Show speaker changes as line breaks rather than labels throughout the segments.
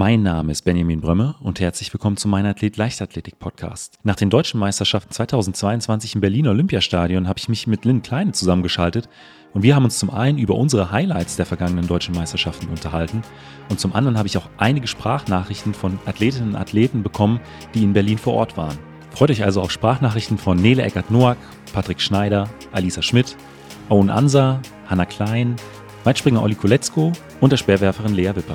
Mein Name ist Benjamin Brömme und herzlich willkommen zu meinem Athlet Leichtathletik Podcast. Nach den deutschen Meisterschaften 2022 im Berliner Olympiastadion habe ich mich mit Lynn Kleine zusammengeschaltet und wir haben uns zum einen über unsere Highlights der vergangenen deutschen Meisterschaften unterhalten und zum anderen habe ich auch einige Sprachnachrichten von Athletinnen und Athleten bekommen, die in Berlin vor Ort waren. Freut euch also auf Sprachnachrichten von Nele Eckert-Noack, Patrick Schneider, Alisa Schmidt, Owen Ansa, Hanna Klein, Weitspringer Olli Koletzko und der Speerwerferin Lea Wipper.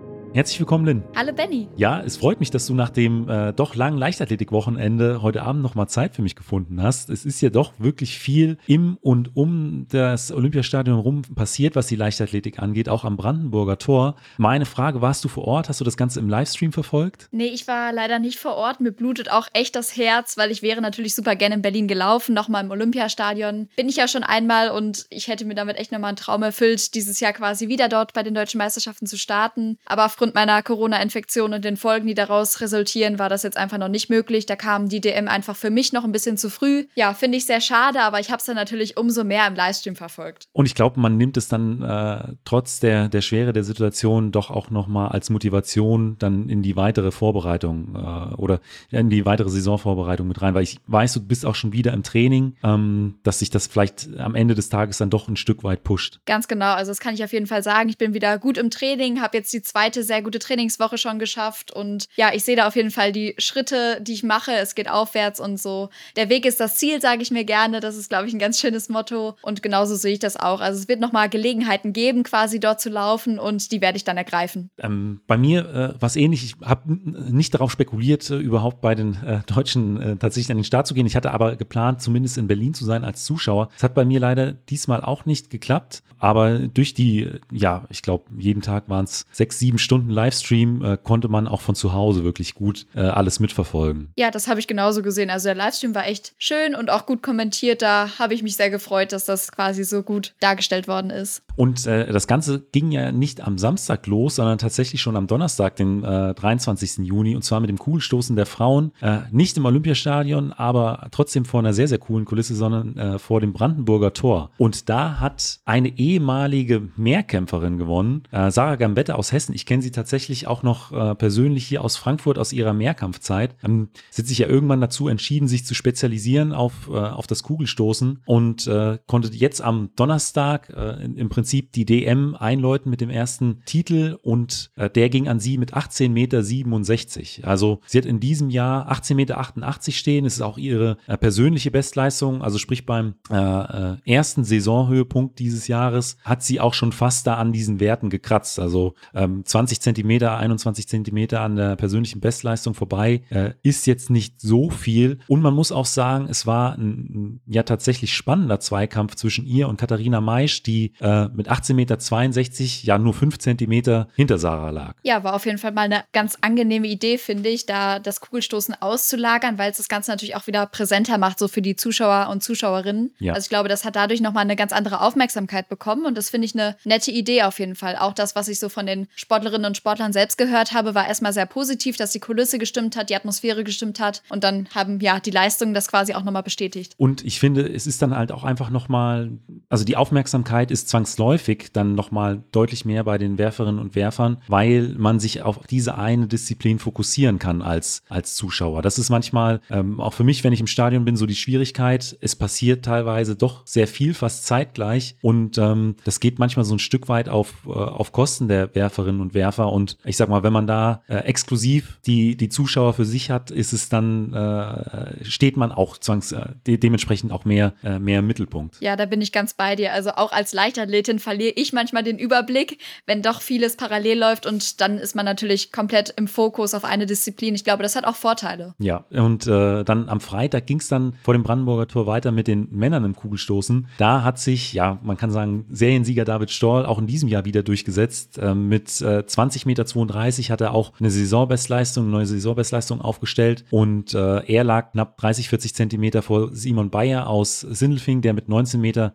Herzlich willkommen, Lynn.
Hallo, Benny.
Ja, es freut mich, dass du nach dem äh, doch langen Leichtathletik-Wochenende heute Abend nochmal Zeit für mich gefunden hast. Es ist ja doch wirklich viel im und um das Olympiastadion rum passiert, was die Leichtathletik angeht, auch am Brandenburger Tor. Meine Frage, warst du vor Ort? Hast du das Ganze im Livestream verfolgt?
Nee, ich war leider nicht vor Ort. Mir blutet auch echt das Herz, weil ich wäre natürlich super gerne in Berlin gelaufen, nochmal im Olympiastadion. Bin ich ja schon einmal und ich hätte mir damit echt nochmal einen Traum erfüllt, dieses Jahr quasi wieder dort bei den deutschen Meisterschaften zu starten. Aber aufgrund meiner Corona-Infektion und den Folgen, die daraus resultieren, war das jetzt einfach noch nicht möglich. Da kam die DM einfach für mich noch ein bisschen zu früh. Ja, finde ich sehr schade, aber ich habe es dann natürlich umso mehr im Livestream verfolgt.
Und ich glaube, man nimmt es dann äh, trotz der, der Schwere der Situation doch auch nochmal als Motivation dann in die weitere Vorbereitung äh, oder in die weitere Saisonvorbereitung mit rein, weil ich weiß, du bist auch schon wieder im Training, ähm, dass sich das vielleicht am Ende des Tages dann doch ein Stück weit pusht.
Ganz genau, also das kann ich auf jeden Fall sagen. Ich bin wieder gut im Training, habe jetzt die zweite sehr gute Trainingswoche schon geschafft und ja, ich sehe da auf jeden Fall die Schritte, die ich mache. Es geht aufwärts und so. Der Weg ist das Ziel, sage ich mir gerne. Das ist, glaube ich, ein ganz schönes Motto und genauso sehe ich das auch. Also es wird nochmal Gelegenheiten geben, quasi dort zu laufen und die werde ich dann ergreifen.
Ähm, bei mir äh, was ähnlich. Ich habe nicht darauf spekuliert, äh, überhaupt bei den äh, Deutschen äh, tatsächlich an den Start zu gehen. Ich hatte aber geplant, zumindest in Berlin zu sein als Zuschauer. Es hat bei mir leider diesmal auch nicht geklappt. Aber durch die, ja, ich glaube, jeden Tag waren es sechs, sieben Stunden Livestream, äh, konnte man auch von zu Hause wirklich gut äh, alles mitverfolgen.
Ja, das habe ich genauso gesehen. Also der Livestream war echt schön und auch gut kommentiert. Da habe ich mich sehr gefreut, dass das quasi so gut dargestellt worden ist.
Und äh, das Ganze ging ja nicht am Samstag los, sondern tatsächlich schon am Donnerstag, den äh, 23. Juni, und zwar mit dem Kugelstoßen der Frauen. Äh, nicht im Olympiastadion, aber trotzdem vor einer sehr, sehr coolen Kulisse, sondern äh, vor dem Brandenburger Tor. Und da hat eine Ehe ehemalige Mehrkämpferin gewonnen, äh, Sarah Gambetta aus Hessen. Ich kenne sie tatsächlich auch noch äh, persönlich hier aus Frankfurt aus ihrer Mehrkampfzeit. Ähm, sie hat sich ja irgendwann dazu entschieden, sich zu spezialisieren auf, äh, auf das Kugelstoßen und äh, konnte jetzt am Donnerstag äh, im Prinzip die DM einläuten mit dem ersten Titel und äh, der ging an sie mit 18,67 Meter. Also sie hat in diesem Jahr 18,88 Meter stehen. Es ist auch ihre persönliche Bestleistung, also sprich beim ersten Saisonhöhepunkt dieses Jahres hat sie auch schon fast da an diesen Werten gekratzt. Also ähm, 20 Zentimeter, 21 Zentimeter an der persönlichen Bestleistung vorbei äh, ist jetzt nicht so viel. Und man muss auch sagen, es war ein, ja tatsächlich spannender Zweikampf zwischen ihr und Katharina Maisch, die äh, mit 18,62 Meter ja nur 5 Zentimeter hinter Sarah lag.
Ja, war auf jeden Fall mal eine ganz angenehme Idee, finde ich, da das Kugelstoßen auszulagern, weil es das Ganze natürlich auch wieder präsenter macht, so für die Zuschauer und Zuschauerinnen. Ja. Also ich glaube, das hat dadurch nochmal eine ganz andere Aufmerksamkeit bekommen bekommen und das finde ich eine nette Idee auf jeden Fall. Auch das, was ich so von den Sportlerinnen und Sportlern selbst gehört habe, war erstmal sehr positiv, dass die Kulisse gestimmt hat, die Atmosphäre gestimmt hat und dann haben ja die Leistungen das quasi auch nochmal bestätigt.
Und ich finde, es ist dann halt auch einfach nochmal, also die Aufmerksamkeit ist zwangsläufig dann nochmal deutlich mehr bei den Werferinnen und Werfern, weil man sich auf diese eine Disziplin fokussieren kann als, als Zuschauer. Das ist manchmal ähm, auch für mich, wenn ich im Stadion bin, so die Schwierigkeit. Es passiert teilweise doch sehr viel, fast zeitgleich und ähm, das geht manchmal so ein Stück weit auf, äh, auf Kosten der Werferinnen und Werfer. Und ich sag mal, wenn man da äh, exklusiv die, die Zuschauer für sich hat, ist es dann, äh, steht man auch zwangs, äh, de dementsprechend auch mehr, äh, mehr im Mittelpunkt.
Ja, da bin ich ganz bei dir. Also auch als Leichtathletin Athletin verliere ich manchmal den Überblick, wenn doch vieles parallel läuft und dann ist man natürlich komplett im Fokus auf eine Disziplin. Ich glaube, das hat auch Vorteile.
Ja, und äh, dann am Freitag ging es dann vor dem Brandenburger Tor weiter mit den Männern im Kugelstoßen. Da hat sich, ja, man kann sagen, Seriensieger David Storl auch in diesem Jahr wieder durchgesetzt. Äh, mit äh, 20,32 Meter hat er auch eine Saisonbestleistung, eine neue Saisonbestleistung aufgestellt und äh, er lag knapp 30, 40 Zentimeter vor Simon Bayer aus Sindelfing, der mit 19,94 Meter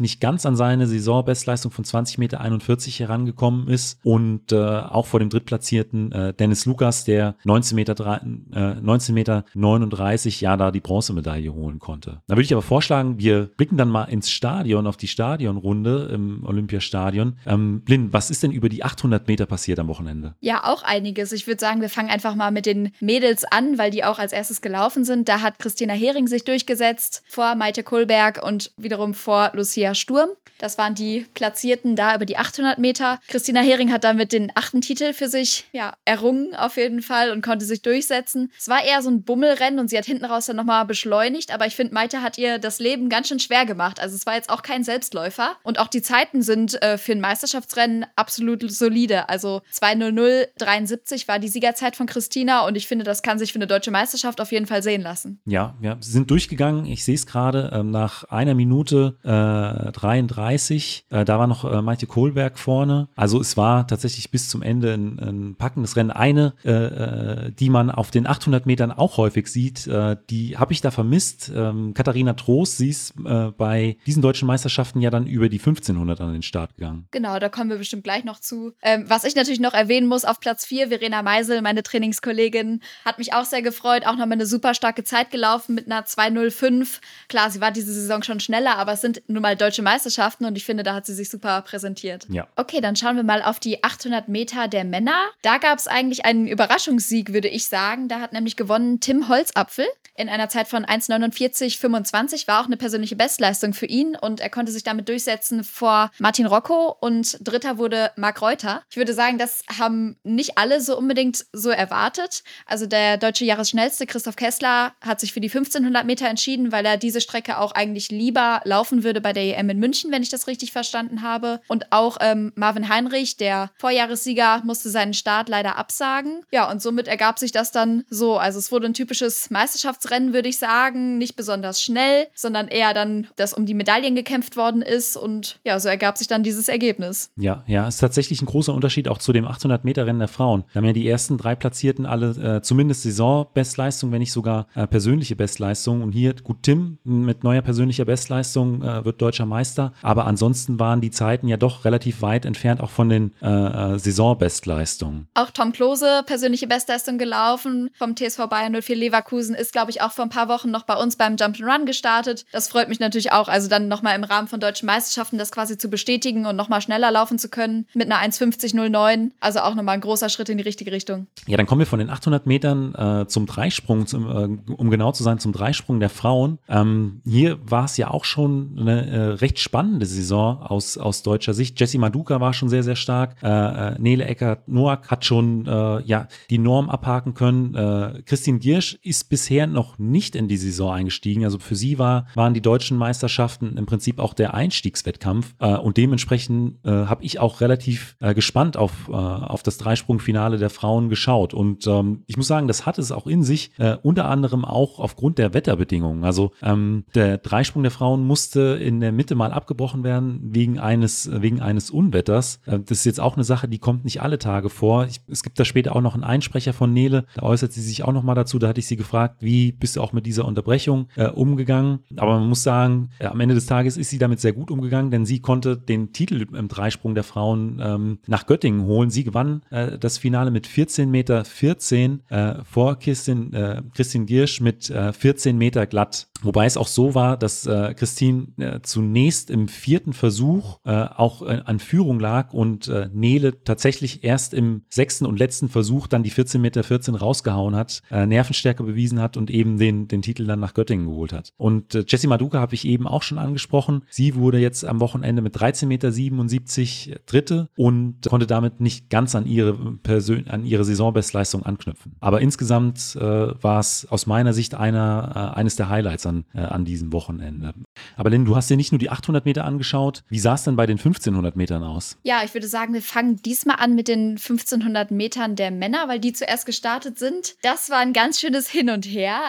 nicht ganz an seine Saisonbestleistung von 20,41 Meter herangekommen ist und äh, auch vor dem drittplatzierten äh, Dennis Lukas, der 19 Meter, äh, 19 Meter 39 ja da die Bronzemedaille holen konnte. Da würde ich aber vorschlagen, wir blicken dann mal ins Stadion, auf die Stadionrunde im Olympiastadion. Ähm, Blind, was ist denn über die 800 Meter passiert am Wochenende?
Ja, auch einiges. Ich würde sagen, wir fangen einfach mal mit den Mädels an, weil die auch als erstes gelaufen sind. Da hat Christina Hering sich durchgesetzt vor Maite Kohlberg und wiederum vor Lucia Sturm. Das waren die Platzierten da über die 800 Meter. Christina Hering hat damit den achten Titel für sich ja, errungen auf jeden Fall und konnte sich durchsetzen. Es war eher so ein Bummelrennen und sie hat hinten raus dann nochmal beschleunigt, aber ich finde, Maite hat ihr das Leben ganz schön schwer gemacht. Also es war jetzt auch kein Selbstläufer und auch die Zeiten sind äh, für ein Meisterschaftsrennen absolut solide. Also 2.00.73 war die Siegerzeit von Christina und ich finde, das kann sich für eine deutsche Meisterschaft auf jeden Fall sehen lassen.
Ja, ja, sie sind durchgegangen. Ich sehe es gerade ähm, nach einer Minute äh, 33. Äh, da war noch äh, Maite Kohlberg vorne. Also es war tatsächlich bis zum Ende ein, ein packendes Rennen. Eine, äh, äh die man auf den 800 Metern auch häufig sieht, äh, die habe ich da vermisst. Ähm, Katharina Trost, sie ist bei diesen deutschen Meisterschaften ja dann über die 1500 an den Start gegangen.
Genau, da kommen wir bestimmt gleich noch zu. Ähm, was ich natürlich noch erwähnen muss, auf Platz 4, Verena Meisel, meine Trainingskollegin, hat mich auch sehr gefreut. Auch nochmal eine super starke Zeit gelaufen mit einer 205. Klar, sie war diese Saison schon schneller, aber es sind nun mal deutsche Meisterschaften und ich finde, da hat sie sich super präsentiert.
Ja.
Okay, dann schauen wir mal auf die 800 Meter der Männer. Da gab es eigentlich einen Überraschungssieg, würde ich sagen. Da hat nämlich gewonnen Tim Holzapfel in einer Zeit von 1,49,25. War auch eine persönliche Bestleistung für ihn und er konnte sich damit durchsetzen vor Martin Rocco und dritter wurde Marc Reuter. Ich würde sagen, das haben nicht alle so unbedingt so erwartet. Also der deutsche Jahresschnellste Christoph Kessler hat sich für die 1500 Meter entschieden, weil er diese Strecke auch eigentlich lieber laufen würde bei der EM in München, wenn ich das richtig verstanden habe. Und auch ähm, Marvin Heinrich, der Vorjahressieger, musste seinen Start leider absagen. Ja, und somit ergab sich das dann so. Also es wurde ein typisches Meisterschaftsrennen, würde ich sagen. Nicht besonders schnell, sondern eher dann, dass um die Medaillen gekämpft worden ist. Und ja, so ergab sich dann dieses Ergebnis.
Ja, ja, ist tatsächlich ein großer Unterschied auch zu dem 800-Meter-Rennen der Frauen. Da haben ja die ersten drei Platzierten alle äh, zumindest Saisonbestleistung, wenn nicht sogar äh, persönliche Bestleistung. Und hier, gut, Tim mit neuer persönlicher Bestleistung äh, wird deutscher Meister. Aber ansonsten waren die Zeiten ja doch relativ weit entfernt, auch von den äh, äh Saisonbestleistungen.
Auch Tom Klose, persönliche Bestleistung gelaufen vom TSV Bayern 04 Leverkusen, ist, glaube ich, auch vor ein paar Wochen noch bei uns beim Jump'n'Run gestartet. Das freut mich natürlich auch. Also dann nochmal im Rahmen von deutschen Meisterschaften das quasi zu bestätigen und nochmal schneller laufen zu können mit einer 1,50,09. Also auch nochmal ein großer Schritt in die richtige Richtung.
Ja, dann kommen wir von den 800 Metern äh, zum Dreisprung, zum, äh, um genau zu sein, zum Dreisprung der Frauen. Ähm, hier war es ja auch schon eine äh, recht spannende Saison aus, aus deutscher Sicht. Jessie Maduka war schon sehr, sehr stark. Äh, äh, Nele Eckert-Noack hat schon äh, ja, die Norm abhaken können. Äh, Christine Giersch ist bisher noch nicht in die Saison eingestiegen. Also für sie war, waren die deutschen Meisterschaften im Prinzip auch der Einstiegswettkampf. Äh, und dementsprechend äh, habe ich auch relativ äh, gespannt auf, äh, auf das Dreisprungfinale der Frauen geschaut. Und ähm, ich muss sagen, das hat es auch in sich, äh, unter anderem auch aufgrund der Wetterbedingungen. Also ähm, der Dreisprung der Frauen musste in der Mitte mal abgebrochen werden wegen eines, wegen eines Unwetters. Äh, das ist jetzt auch eine Sache, die kommt nicht alle Tage vor. Ich, es gibt da später auch noch einen Einsprecher von Nele, da äußert sie sich auch noch mal dazu. Da hatte ich sie gefragt, wie bist du auch mit dieser Unterbrechung äh, umgegangen? Aber man muss sagen, äh, am Ende des Tages ist sie damit sehr gut umgegangen, denn sie konnte den Titel im Dreisprung der Frauen ähm, nach Göttingen holen. Sie gewann äh, das Finale mit 14 Meter 14 äh, vor Christin, äh, Christine Giersch mit 14 Meter glatt. Wobei es auch so war, dass Christine zunächst im vierten Versuch auch an Führung lag und Nele tatsächlich erst im sechsten und letzten Versuch dann die 14 Meter 14 rausgehauen hat, Nervenstärke bewiesen hat und eben den, den Titel dann nach Göttingen geholt hat. Und Jessie Maduka habe ich eben auch schon angesprochen. Sie wurde jetzt am Wochenende mit 13 Meter 77 Dritte und konnte damit nicht ganz an ihre, Persön an ihre Saisonbestleistung anknüpfen. Aber insgesamt äh, war es aus meiner Sicht einer, äh, eines der Highlights an dann äh, an diesem Wochenende. Aber Lynn, du hast dir nicht nur die 800 Meter angeschaut. Wie sah es denn bei den 1500 Metern aus?
Ja, ich würde sagen, wir fangen diesmal an mit den 1500 Metern der Männer, weil die zuerst gestartet sind. Das war ein ganz schönes Hin und Her.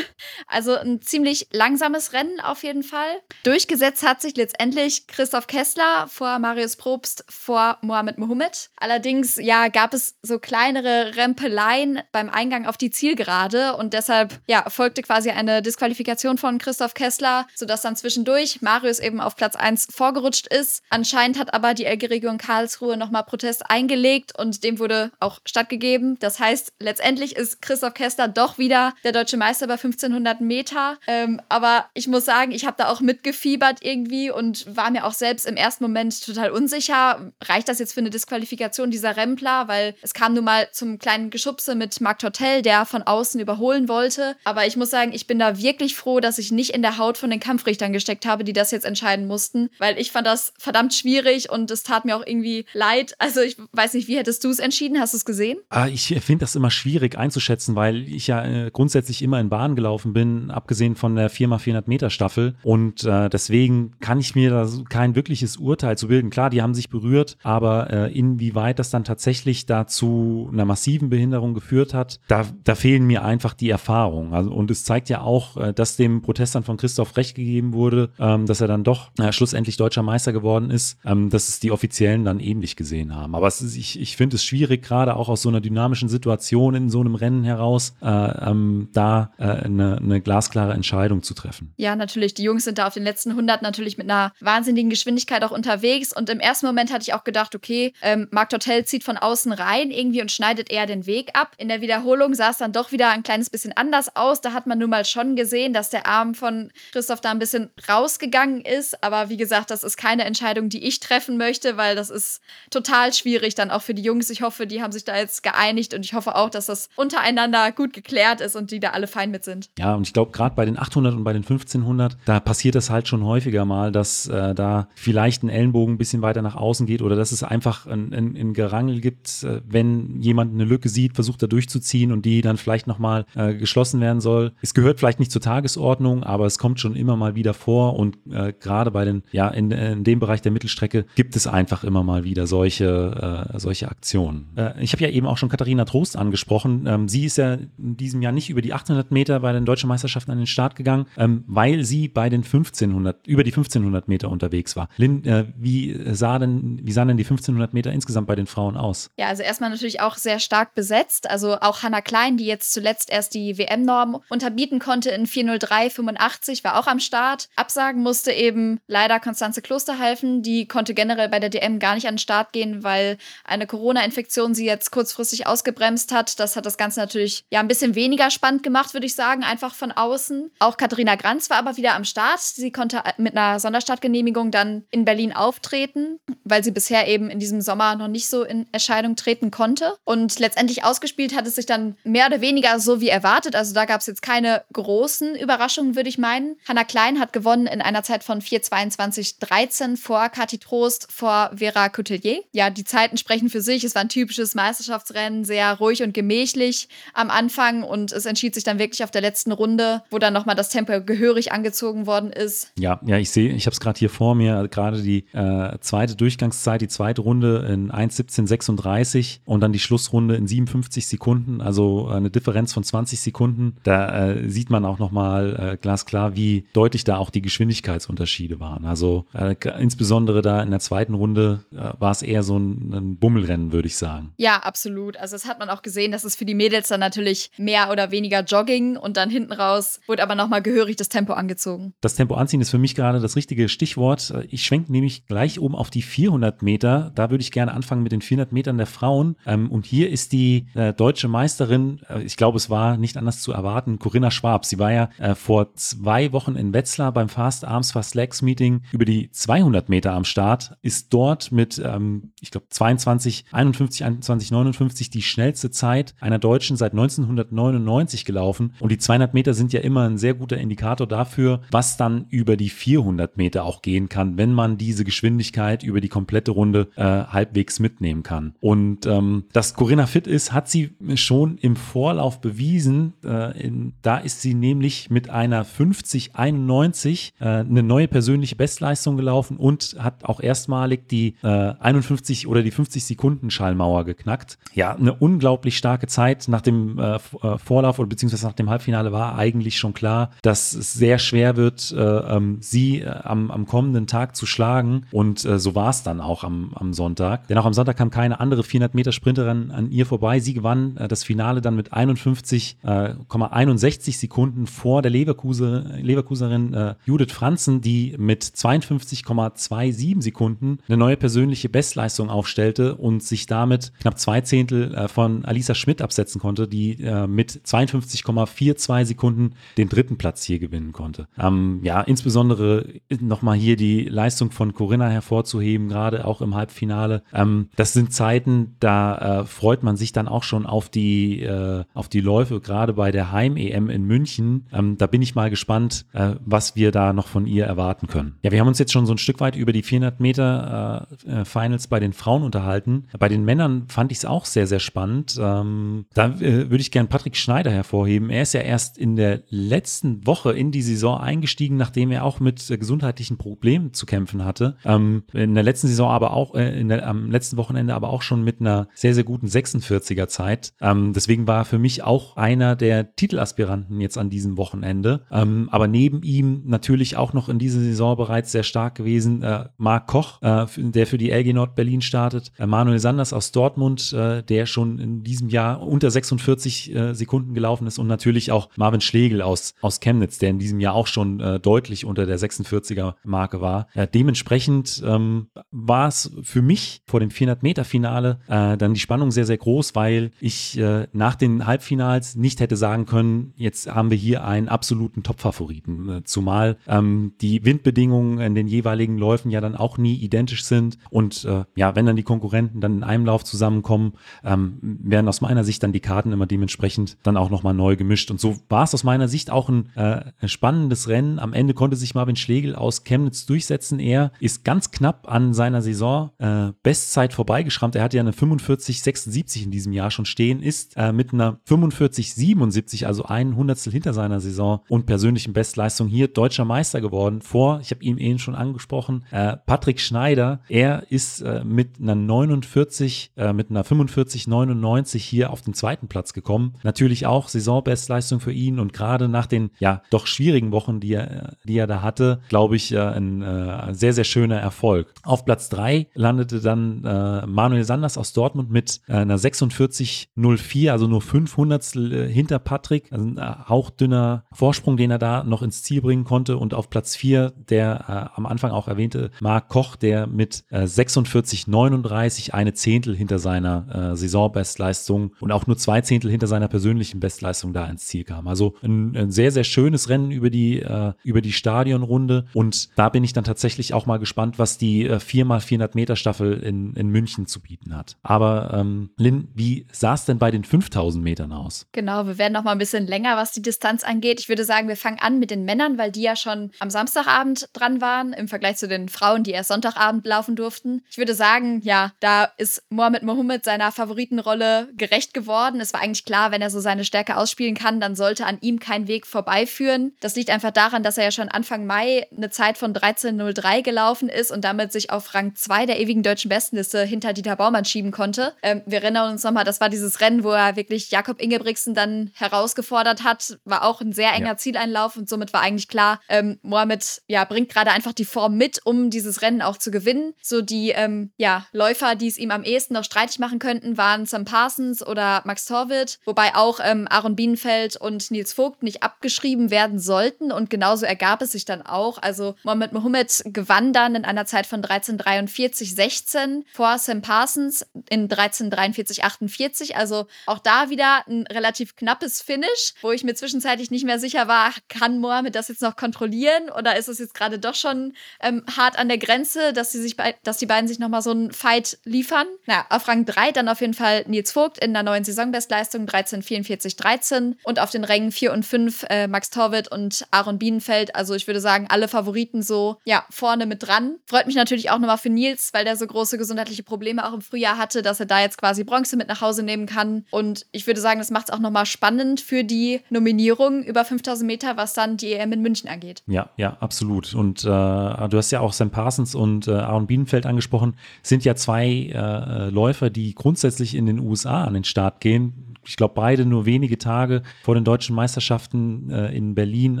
also ein ziemlich langsames Rennen auf jeden Fall. Durchgesetzt hat sich letztendlich Christoph Kessler vor Marius Probst vor Mohamed Mohamed. Allerdings, ja, gab es so kleinere Rempeleien beim Eingang auf die Zielgerade und deshalb, ja, folgte quasi eine Disqualifikation von Christoph Kessler, sodass dann zwischendurch Marius eben auf Platz 1 vorgerutscht ist. Anscheinend hat aber die LG-Region Karlsruhe nochmal Protest eingelegt und dem wurde auch stattgegeben. Das heißt, letztendlich ist Christoph Kessler doch wieder der deutsche Meister bei 1500 Meter. Ähm, aber ich muss sagen, ich habe da auch mitgefiebert irgendwie und war mir auch selbst im ersten Moment total unsicher. Reicht das jetzt für eine Disqualifikation dieser Rempler? Weil es kam nun mal zum kleinen Geschubse mit Marc Tortel, der von außen überholen wollte. Aber ich muss sagen, ich bin da wirklich froh, dass ich nicht in der Haut von den Kampfrichtern gesteckt habe, die das jetzt entscheiden mussten, weil ich fand das verdammt schwierig und es tat mir auch irgendwie leid. Also ich weiß nicht, wie hättest du es entschieden? Hast du es gesehen?
Ah, ich finde das immer schwierig einzuschätzen, weil ich ja äh, grundsätzlich immer in Bahn gelaufen bin, abgesehen von der 4x400 Meter Staffel. Und äh, deswegen kann ich mir da kein wirkliches Urteil zu bilden. Klar, die haben sich berührt, aber äh, inwieweit das dann tatsächlich dazu einer massiven Behinderung geführt hat, da, da fehlen mir einfach die Erfahrungen. Also, und es zeigt ja auch, äh, dem Protestern von Christoph recht gegeben wurde, ähm, dass er dann doch äh, schlussendlich deutscher Meister geworden ist, ähm, dass es die Offiziellen dann ähnlich gesehen haben. Aber ist, ich, ich finde es schwierig, gerade auch aus so einer dynamischen Situation in so einem Rennen heraus, äh, ähm, da äh, eine, eine glasklare Entscheidung zu treffen.
Ja, natürlich. Die Jungs sind da auf den letzten 100 natürlich mit einer wahnsinnigen Geschwindigkeit auch unterwegs. Und im ersten Moment hatte ich auch gedacht, okay, ähm, Marc Tortel zieht von außen rein irgendwie und schneidet eher den Weg ab. In der Wiederholung sah es dann doch wieder ein kleines bisschen anders aus. Da hat man nun mal schon gesehen, dass der Arm von Christoph da ein bisschen rausgegangen ist. Aber wie gesagt, das ist keine Entscheidung, die ich treffen möchte, weil das ist total schwierig dann auch für die Jungs. Ich hoffe, die haben sich da jetzt geeinigt und ich hoffe auch, dass das untereinander gut geklärt ist und die da alle fein mit sind.
Ja, und ich glaube, gerade bei den 800 und bei den 1500, da passiert das halt schon häufiger mal, dass äh, da vielleicht ein Ellenbogen ein bisschen weiter nach außen geht oder dass es einfach ein, ein, ein Gerangel gibt, äh, wenn jemand eine Lücke sieht, versucht da durchzuziehen und die dann vielleicht nochmal äh, geschlossen werden soll. Es gehört vielleicht nicht zur Tagesordnung, aber es kommt schon immer mal wieder vor und äh, gerade bei den, ja, in, in dem Bereich der Mittelstrecke gibt es einfach immer mal wieder solche, äh, solche Aktionen. Äh, ich habe ja eben auch schon Katharina Trost angesprochen. Ähm, sie ist ja in diesem Jahr nicht über die 800 Meter bei den deutschen Meisterschaften an den Start gegangen, ähm, weil sie bei den 1500, über die 1500 Meter unterwegs war. Lynn, äh, wie, sah denn, wie sahen denn die 1500 Meter insgesamt bei den Frauen aus?
Ja, also erstmal natürlich auch sehr stark besetzt. Also auch Hannah Klein, die jetzt zuletzt erst die WM-Norm unterbieten konnte in 403,85, war auch am Start. Absagen musste eben leider Konstanze Klosterhalfen. Die konnte generell bei der DM gar nicht an den Start gehen, weil eine Corona-Infektion sie jetzt kurzfristig ausgebremst hat. Das hat das Ganze natürlich ja ein bisschen weniger spannend gemacht, würde ich sagen, einfach von außen. Auch Katharina Granz war aber wieder am Start. Sie konnte mit einer Sonderstartgenehmigung dann in Berlin auftreten, weil sie bisher eben in diesem Sommer noch nicht so in Erscheinung treten konnte. Und letztendlich ausgespielt hat es sich dann mehr oder weniger so wie erwartet. Also da gab es jetzt keine großen Überraschungen, würde ich meinen. Hannah Klein hat gewonnen in einer Zeit von 4,22,13 vor Kathi Trost, vor Vera Coutelier. Ja, die Zeiten sprechen für sich. Es war ein typisches Meisterschaftsrennen, sehr ruhig und gemächlich am Anfang und es entschied sich dann wirklich auf der letzten Runde, wo dann nochmal das Tempo gehörig angezogen worden ist.
Ja, ja, ich sehe, ich habe es gerade hier vor mir, gerade die äh, zweite Durchgangszeit, die zweite Runde in 1,17,36 und dann die Schlussrunde in 57 Sekunden, also eine Differenz von 20 Sekunden. Da äh, sieht man auch nochmal äh, glasklar, wie deutlich da auch die Geschwindigkeitsunterschiede waren. Also äh, insbesondere da in der zweiten Runde äh, war es eher so ein, ein Bummelrennen, würde ich sagen.
Ja, absolut. Also das hat man auch gesehen, dass es für die Mädels dann natürlich mehr oder weniger Jogging und dann hinten raus wurde aber nochmal gehörig das Tempo angezogen.
Das Tempo anziehen ist für mich gerade das richtige Stichwort. Ich schwenke nämlich gleich oben auf die 400 Meter. Da würde ich gerne anfangen mit den 400 Metern der Frauen. Ähm, und hier ist die äh, deutsche Meisterin, äh, ich glaube, es war nicht anders zu erwarten, Corinna Schwab. Sie war ja äh, vor zwei Wochen in Wetzlar beim Fast Arms Fast Legs Meeting über die 200 Meter am Start, ist dort mit, ähm, ich glaube, 22, 51, 21, 59 die schnellste Zeit einer Deutschen seit 1999 gelaufen. Und die 200 Meter sind ja immer ein sehr guter Indikator dafür, was dann über die 400 Meter auch gehen kann, wenn man diese Geschwindigkeit über die komplette Runde äh, halbwegs mitnehmen kann. Und ähm, dass Corinna fit ist, hat sie schon im Vorlauf bewiesen. Äh, in, da ist sie nämlich mit einer 50,91 äh, eine neue persönliche Bestleistung gelaufen und hat auch erstmalig die äh, 51 oder die 50 Sekunden Schallmauer geknackt. Ja, eine unglaublich starke Zeit nach dem äh, äh, Vorlauf oder beziehungsweise nach dem Halbfinale war eigentlich schon klar, dass es sehr schwer wird, äh, ähm, sie äh, am, am kommenden Tag zu schlagen und so war es dann auch am, am Sonntag. Denn auch am Sonntag kam keine andere 400 Meter Sprinterin an ihr vorbei. Sie gewann das Finale dann mit 51,61 Sekunden vor der Leverkuser, Leverkuserin Judith Franzen, die mit 52,27 Sekunden eine neue persönliche Bestleistung aufstellte und sich damit knapp zwei Zehntel von Alisa Schmidt absetzen konnte, die mit 52,42 Sekunden den dritten Platz hier gewinnen konnte. Ähm, ja, insbesondere nochmal hier die Leistung von Corinna hervorzuheben, gerade auch im Halbfinale. Ähm, das sind Zeiten, da äh, freut man sich dann auch schon auf die, äh, auf die Läufe, gerade bei der Heim-EM in München. Ähm, da bin ich mal gespannt, äh, was wir da noch von ihr erwarten können. Ja, wir haben uns jetzt schon so ein Stück weit über die 400 Meter äh, äh, Finals bei den Frauen unterhalten. Bei den Männern fand ich es auch sehr, sehr spannend. Ähm, da äh, würde ich gerne Patrick Schneider hervorheben. Er ist ja erst in der letzten Woche in die Saison eingestiegen, nachdem er auch mit äh, gesundheitlichen Problemen zu kämpfen hatte. Ähm, in der letzten Saison aber auch, äh, der, am letzten Wochenende aber auch schon mit einer sehr, sehr guten 46er Zeit. Ähm, deswegen war er für mich auch einer der Titelaspiranten jetzt an diesem Wochenende. Ähm, aber neben ihm natürlich auch noch in dieser Saison bereits sehr stark gewesen, äh, Marc Koch, äh, der für die LG Nord Berlin startet, äh, Manuel Sanders aus Dortmund, äh, der schon in diesem Jahr unter 46 äh, Sekunden gelaufen ist und natürlich auch Marvin Schlegel aus, aus Chemnitz, der in diesem Jahr auch schon äh, deutlich unter der 46er Marke war. Dementsprechend ähm, war es für mich vor dem 400-Meter-Finale äh, dann die Spannung sehr, sehr groß, weil ich nach den Halbfinals nicht hätte sagen können, jetzt haben wir hier einen absoluten Top-Favoriten. Äh, zumal ähm, die Windbedingungen in den jeweiligen Läufen ja dann auch nie identisch sind. Und äh, ja, wenn dann die Konkurrenten dann in einem Lauf zusammenkommen, ähm, werden aus meiner Sicht dann die Karten immer dementsprechend dann auch nochmal neu gemischt. Und so war es aus meiner Sicht auch ein, äh, spannendes Rennen. Am Ende konnte sich Marvin Schlegel aus Chemnitz durchsetzen. Er ist ganz knapp an seiner Saison äh, Bestzeit vorbeigeschrammt. Er hatte ja eine 45,76 in diesem Jahr schon stehen, ist äh, mit einer 45,77, also ein Hundertstel hinter seiner Saison und persönlichen Bestleistung hier deutscher Meister geworden. Vor, ich habe ihn eben schon angesprochen, äh, Patrick Schneider. Er ist äh, mit einer 49, äh, mit einer 45,99 hier auf den zweiten Platz gekommen. Natürlich auch Saisonbestleistung für ihn und gerade nach den ja doch schwierigen Wochen, die er, die er da hatte, glaube ich, äh, ein äh, sehr, sehr schöner Erfolg. Auf Platz 3 landete dann äh, Manuel Sanders aus Dortmund mit einer 46,04, also nur 500 äh, hinter Patrick. Also ein hauchdünner Vorsprung, den er da noch ins Ziel bringen konnte. Und auf Platz 4 der am Anfang auch erwähnte Marc Koch, der mit 46,39 eine Zehntel hinter seiner Saisonbestleistung und auch nur zwei Zehntel hinter seiner persönlichen Bestleistung da ins Ziel kam. Also ein, ein sehr, sehr schönes Rennen über die, äh, über die Stadionrunde. Und da bin ich dann tatsächlich auch mal gespannt, was die äh, 4x400 Meter Staffel in, in München zu bieten hat. Aber ähm, Lynn, wie sah es denn bei den 5000 Metern aus?
Genau, wir werden noch mal ein bisschen länger, was die Distanz angeht. Ich würde sagen, wir fangen an mit den Männern, weil die ja schon am Samstagabend dran waren, im Vergleich zu den Frauen, die erst Sonntagabend laufen durften. Ich würde sagen, ja, da ist Mohamed Mohammed seiner Favoritenrolle gerecht geworden. Es war eigentlich klar, wenn er so seine Stärke ausspielen kann, dann sollte an ihm kein Weg vorbeiführen. Das liegt einfach daran, dass er ja schon Anfang Mai eine Zeit von 13.03 gelaufen ist und damit sich auf Rang 2 der ewigen deutschen Bestenliste hinter Dieter Baumann schieben konnte. Ähm, wir erinnern uns nochmal, das war dieses Rennen, wo er wirklich Jakob Ingebrigtsen dann herausgefordert hat. War auch ein sehr enger ja. Zieleinlauf und somit war eigentlich klar, ähm, Mohamed ja, bringt gerade einfach die Form mit, um dieses Rennen auch zu gewinnen. So die ähm, ja, Läufer, die es ihm am ehesten noch streitig machen könnten, waren Sam Parsons oder Max Torwitt, wobei auch ähm, Aaron Bienenfeld und Nils Vogt nicht abgeschrieben werden sollten. Und genauso ergab es sich dann auch. Also Mohamed Mohammed gewann dann in einer Zeit von 13:43:16 vor Sam Parsons in 13:43:48. Also auch da wieder ein relativ knappes Finish, wo ich mir zwischenzeitlich nicht mehr sicher war, kann Mohamed das jetzt noch kontrollieren oder ist es jetzt gerade doch schon ähm, hart an der Grenze, dass, sie sich dass die beiden sich nochmal so einen Fight liefern? Na, auf Rang 3 dann auf jeden Fall Nils Vogt in der neuen Saisonbestleistung 13:44:13 und auf den Rängen 4 und 5 äh, Max Torwitt und Aaron Bienenfeld. Also ich würde sagen, alle Favoriten so, ja, vorne mit dran. Freut mich natürlich auch nochmal für Nils, weil der so große gesundheitliche Probleme auch im Frühjahr hatte, dass er da jetzt quasi Bronze mit nach Hause nehmen kann. Und ich würde sagen, das macht es auch nochmal spannend für die Nominierung über 5000 Meter, was dann die EM in München angeht.
Ja, ja, absolut. Und äh, du hast ja auch Sam Parsons und äh, Aaron Bienenfeld angesprochen, sind ja zwei äh, Läufer, die grundsätzlich in den USA an den Start gehen ich glaube, beide nur wenige Tage vor den deutschen Meisterschaften äh, in Berlin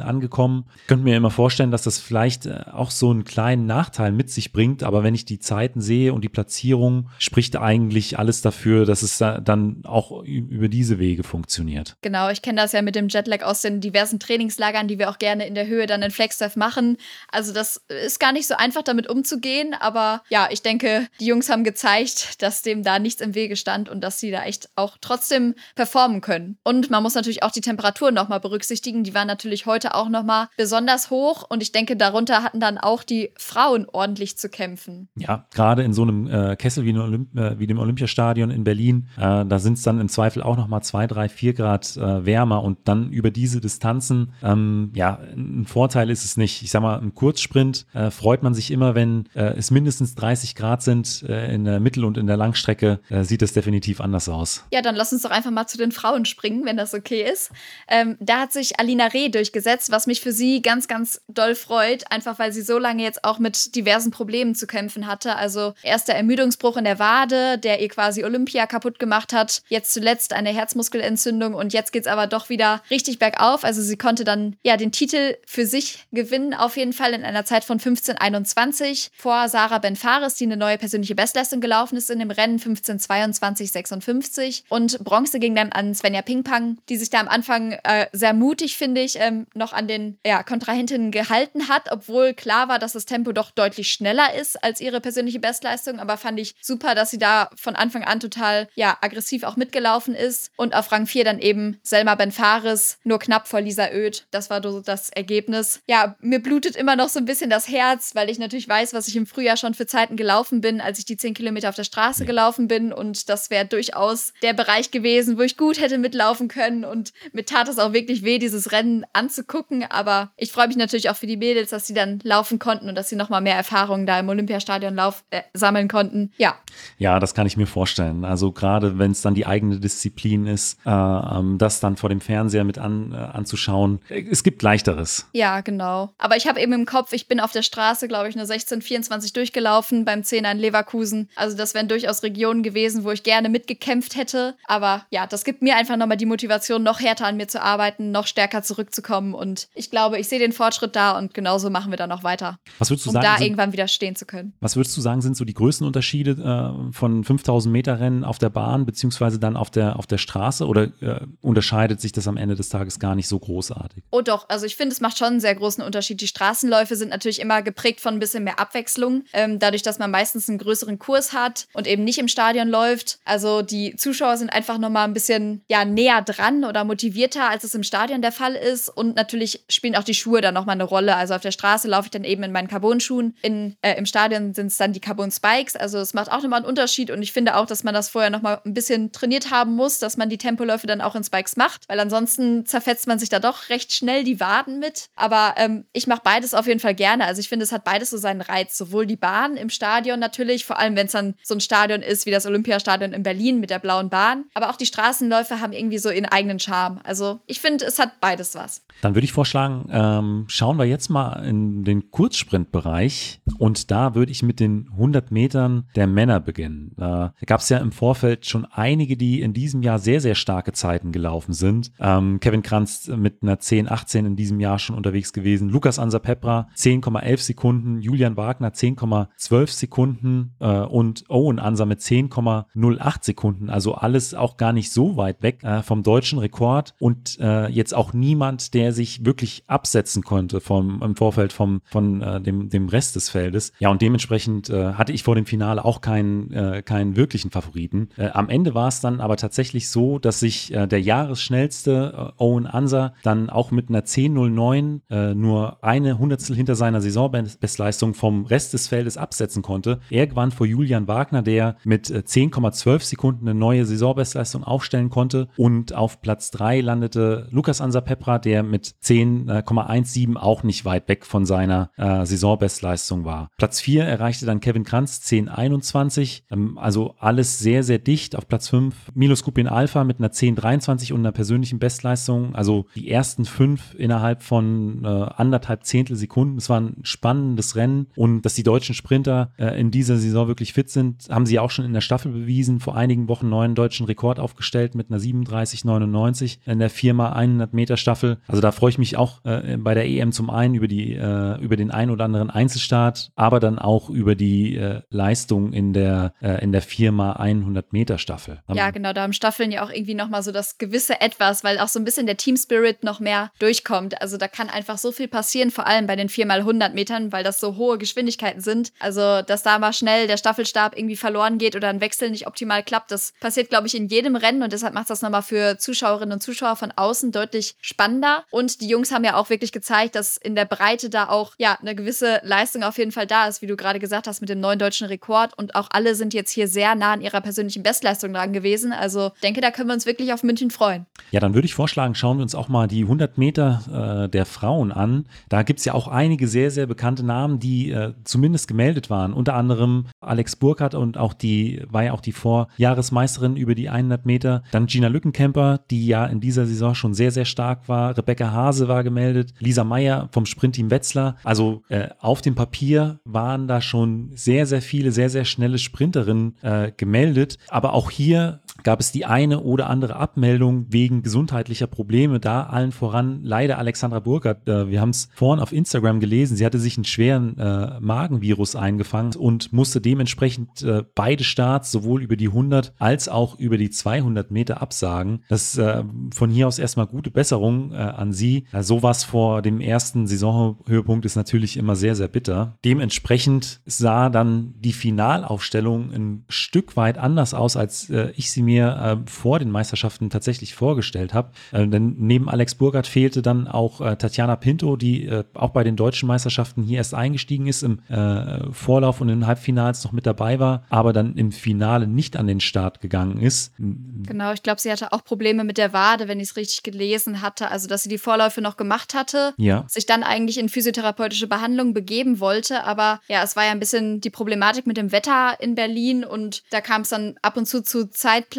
angekommen. Ich könnte mir immer vorstellen, dass das vielleicht äh, auch so einen kleinen Nachteil mit sich bringt. Aber wenn ich die Zeiten sehe und die Platzierung, spricht eigentlich alles dafür, dass es da dann auch über diese Wege funktioniert.
Genau, ich kenne das ja mit dem Jetlag aus den diversen Trainingslagern, die wir auch gerne in der Höhe dann in Flagstaff machen. Also das ist gar nicht so einfach, damit umzugehen. Aber ja, ich denke, die Jungs haben gezeigt, dass dem da nichts im Wege stand und dass sie da echt auch trotzdem performen können. Und man muss natürlich auch die Temperaturen nochmal berücksichtigen. Die waren natürlich heute auch nochmal besonders hoch und ich denke, darunter hatten dann auch die Frauen ordentlich zu kämpfen.
Ja, gerade in so einem äh, Kessel wie, Olymp äh, wie, dem Olympiastadion in Berlin, äh, da sind es dann im Zweifel auch nochmal zwei, drei, vier Grad äh, wärmer und dann über diese Distanzen, ähm, ja, ein Vorteil ist es nicht. Ich sag mal, im Kurzsprint äh, freut man sich immer, wenn äh, es mindestens 30 Grad sind. in der Mittel- und in der Langstrecke sieht es definitiv anders aus.
Ja, dann lass uns doch einfach mal zu den Frauen springen, wenn das okay ist. Ähm, da hat sich Alina Reh durchgesetzt, was mich für sie ganz, ganz doll freut, einfach weil sie so lange jetzt auch mit diversen Problemen zu kämpfen hatte. Also erst der Ermüdungsbruch in der Wade, der ihr quasi Olympia kaputt gemacht hat, jetzt zuletzt eine Herzmuskelentzündung und jetzt geht es aber doch wieder richtig bergauf. Also sie konnte dann ja den Titel für sich gewinnen, auf jeden Fall in einer Zeit von 15:21 vor Sarah Ben Fares, die eine neue persönliche Bestleistung gelaufen ist in dem Rennen 15:22:56 und Bronze ging dann an Svenja Pingpang, die sich da am Anfang äh, sehr mutig, finde ich, ähm, noch an den ja, Kontrahentinnen gehalten hat, obwohl klar war, dass das Tempo doch deutlich schneller ist als ihre persönliche Bestleistung. Aber fand ich super, dass sie da von Anfang an total ja, aggressiv auch mitgelaufen ist. Und auf Rang 4 dann eben Selma Benfares, nur knapp vor Lisa Oeth. Das war so das Ergebnis. Ja, mir blutet immer noch so ein bisschen das Herz, weil ich natürlich weiß, was ich im Frühjahr schon für Zeiten gelaufen bin, als ich die 10 Kilometer auf der Straße gelaufen bin. Und das wäre durchaus der Bereich gewesen, wo ich gut hätte mitlaufen können. Und mir tat es auch wirklich weh, dieses Rennen anzugucken. Aber ich freue mich natürlich auch für die Mädels, dass sie dann laufen konnten und dass sie nochmal mehr Erfahrungen da im Olympiastadion lauf, äh, sammeln konnten. Ja.
Ja, das kann ich mir vorstellen. Also gerade wenn es dann die eigene Disziplin ist, äh, ähm, das dann vor dem Fernseher mit an, äh, anzuschauen. Es gibt leichteres.
Ja, genau. Aber ich habe eben im Kopf, ich bin auf der Straße, glaube ich, nur 16, 24 durchgelaufen beim 10er in Leverkusen. Also das wären durchaus Regionen gewesen, wo ich gerne mitgekämpft hätte. Aber ja, das gibt mir einfach nochmal die Motivation, noch härter an mir zu arbeiten, noch stärker zurückzukommen. Und ich glaube, ich sehe den Fortschritt da und genauso machen wir dann noch weiter.
Was würdest du
um
sagen?
da
sind,
irgendwann wieder stehen zu können.
Was würdest du sagen, sind so die größten Unterschiede äh, von 5000 Meter Rennen auf der Bahn beziehungsweise dann auf der, auf der Straße oder äh, unterscheidet sich das am Ende des Tages gar nicht so großartig?
Oh doch, also ich finde, es macht schon einen sehr großen Unterschied. Die Straßenläufe sind natürlich immer geprägt von ein bisschen mehr Abwechslung, ähm, dadurch, dass man meistens einen größeren Kurs hat und eben nicht im Stadion läuft. Also die Zuschauer sind einfach nochmal ein bisschen ja, näher dran oder motivierter, als es im Stadion der Fall ist. Und natürlich spielen auch die Schuhe da nochmal eine Rolle. Also auf der Straße laufe ich dann eben in meinen Carbon-Schuhen. äh, Im Stadion sind es dann die Carbon-Spikes. Also es macht auch nochmal einen Unterschied. Und ich finde auch, dass man das vorher nochmal ein bisschen trainiert haben muss, dass man die Tempoläufe dann auch in Spikes macht. Weil ansonsten zerfetzt man sich da doch recht schnell die Waden mit. Aber ähm, ich mache beides auf jeden Fall gerne. Also ich finde, es hat beides so seinen Reiz. Sowohl die Bahn im Stadion natürlich, vor allem wenn es dann so ein Stadion ist wie das Olympiastadion in Berlin mit der blauen Bahn. Aber auch die Straßenläufe haben irgendwie so ihren eigenen Charme. Also ich finde, es hat beides was.
Dann würde ich vorschlagen, ähm, schauen wir jetzt mal in den Kurzsprintbereich und da würde ich mit den 100 Metern der Männer beginnen. Da gab es ja im Vorfeld schon einige, die in diesem Jahr sehr, sehr starke Zeiten gelaufen sind. Ähm, Kevin Kranz mit einer 10, 18 in diesem Jahr schon unterwegs gewesen. Lukas Ansa Pepra 10,11 Sekunden. Julian Wagner 10,12 Sekunden äh, und Owen Ansa mit 10,08 Sekunden. Also alles auch gar nicht so weit weg äh, vom deutschen Rekord und äh, jetzt auch niemand, der sich wirklich absetzen konnte vom, im Vorfeld vom, von äh, dem, dem Rest des Feldes. Ja, und dementsprechend äh, hatte ich vor dem Finale auch keinen, äh, keinen wirklichen Favoriten. Äh, am Ende war es dann aber tatsächlich so, dass sich äh, der jahresschnellste äh, Owen Anser dann auch mit einer 10.09 äh, nur eine Hundertstel hinter seiner Saisonbestleistung vom Rest des Feldes absetzen konnte. Er gewann vor Julian Wagner, der mit äh, 10,12 Sekunden eine neue Saisonbestleistung aufstellen konnte und auf Platz 3 landete Lukas Ansa Pepra, der mit mit 10,17 auch nicht weit weg von seiner äh, Saisonbestleistung war. Platz 4 erreichte dann Kevin Kranz 10,21, ähm, also alles sehr, sehr dicht. Auf Platz 5 Milos Kupin Alpha mit einer 10,23 und einer persönlichen Bestleistung, also die ersten fünf innerhalb von äh, anderthalb Zehntel Sekunden. Es war ein spannendes Rennen und dass die deutschen Sprinter äh, in dieser Saison wirklich fit sind, haben sie auch schon in der Staffel bewiesen. Vor einigen Wochen neuen deutschen Rekord aufgestellt mit einer 37,99 in der 4x100 Meter Staffel. Also da freue ich mich auch äh, bei der EM zum einen über die äh, über den ein oder anderen Einzelstart, aber dann auch über die äh, Leistung in der äh, in der 4x100 Meter Staffel.
Ja, genau, da haben Staffeln ja auch irgendwie nochmal so das gewisse Etwas, weil auch so ein bisschen der Team Spirit noch mehr durchkommt. Also da kann einfach so viel passieren, vor allem bei den 4x100 Metern, weil das so hohe Geschwindigkeiten sind. Also, dass da mal schnell der Staffelstab irgendwie verloren geht oder ein Wechsel nicht optimal klappt, das passiert, glaube ich, in jedem Rennen und deshalb macht das nochmal für Zuschauerinnen und Zuschauer von außen deutlich spannender. Und die Jungs haben ja auch wirklich gezeigt, dass in der Breite da auch ja eine gewisse Leistung auf jeden Fall da ist, wie du gerade gesagt hast, mit dem neuen deutschen Rekord. Und auch alle sind jetzt hier sehr nah an ihrer persönlichen Bestleistung dran gewesen. Also denke, da können wir uns wirklich auf München freuen.
Ja, dann würde ich vorschlagen, schauen wir uns auch mal die 100 Meter äh, der Frauen an. Da gibt es ja auch einige sehr, sehr bekannte Namen, die äh, zumindest gemeldet waren. Unter anderem Alex Burkhardt und auch die, war ja auch die Vorjahresmeisterin über die 100 Meter. Dann Gina Lückenkämper, die ja in dieser Saison schon sehr, sehr stark war. Rebecca Hase war gemeldet. Lisa Meyer vom Sprintteam Wetzlar. Also äh, auf dem Papier waren da schon sehr, sehr viele, sehr, sehr schnelle Sprinterinnen äh, gemeldet. Aber auch hier gab es die eine oder andere Abmeldung wegen gesundheitlicher Probleme. Da allen voran leider Alexandra Burkhardt. Äh, wir haben es vorhin auf Instagram gelesen. Sie hatte sich einen schweren äh, Magenvirus eingefangen und musste dementsprechend äh, beide Starts sowohl über die 100 als auch über die 200 Meter absagen. Das äh, von hier aus erstmal gute Besserung äh, an sie. Äh, sowas vor dem ersten Saisonhöhepunkt ist natürlich immer sehr, sehr bitter. Dementsprechend sah dann die Finalaufstellung ein Stück weit anders aus, als äh, ich sie mir äh, vor den Meisterschaften tatsächlich vorgestellt habe. Äh, denn neben Alex Burgert fehlte dann auch äh, Tatjana Pinto, die äh, auch bei den deutschen Meisterschaften hier erst eingestiegen ist, im äh, Vorlauf und in den Halbfinals noch mit dabei war, aber dann im Finale nicht an den Start gegangen ist.
Genau, ich glaube, sie hatte auch Probleme mit der Wade, wenn ich es richtig gelesen hatte. Also, dass sie die Vorläufe noch gemacht hatte,
ja.
sich dann eigentlich in physiotherapeutische Behandlung begeben wollte. Aber ja, es war ja ein bisschen die Problematik mit dem Wetter in Berlin und da kam es dann ab und zu zu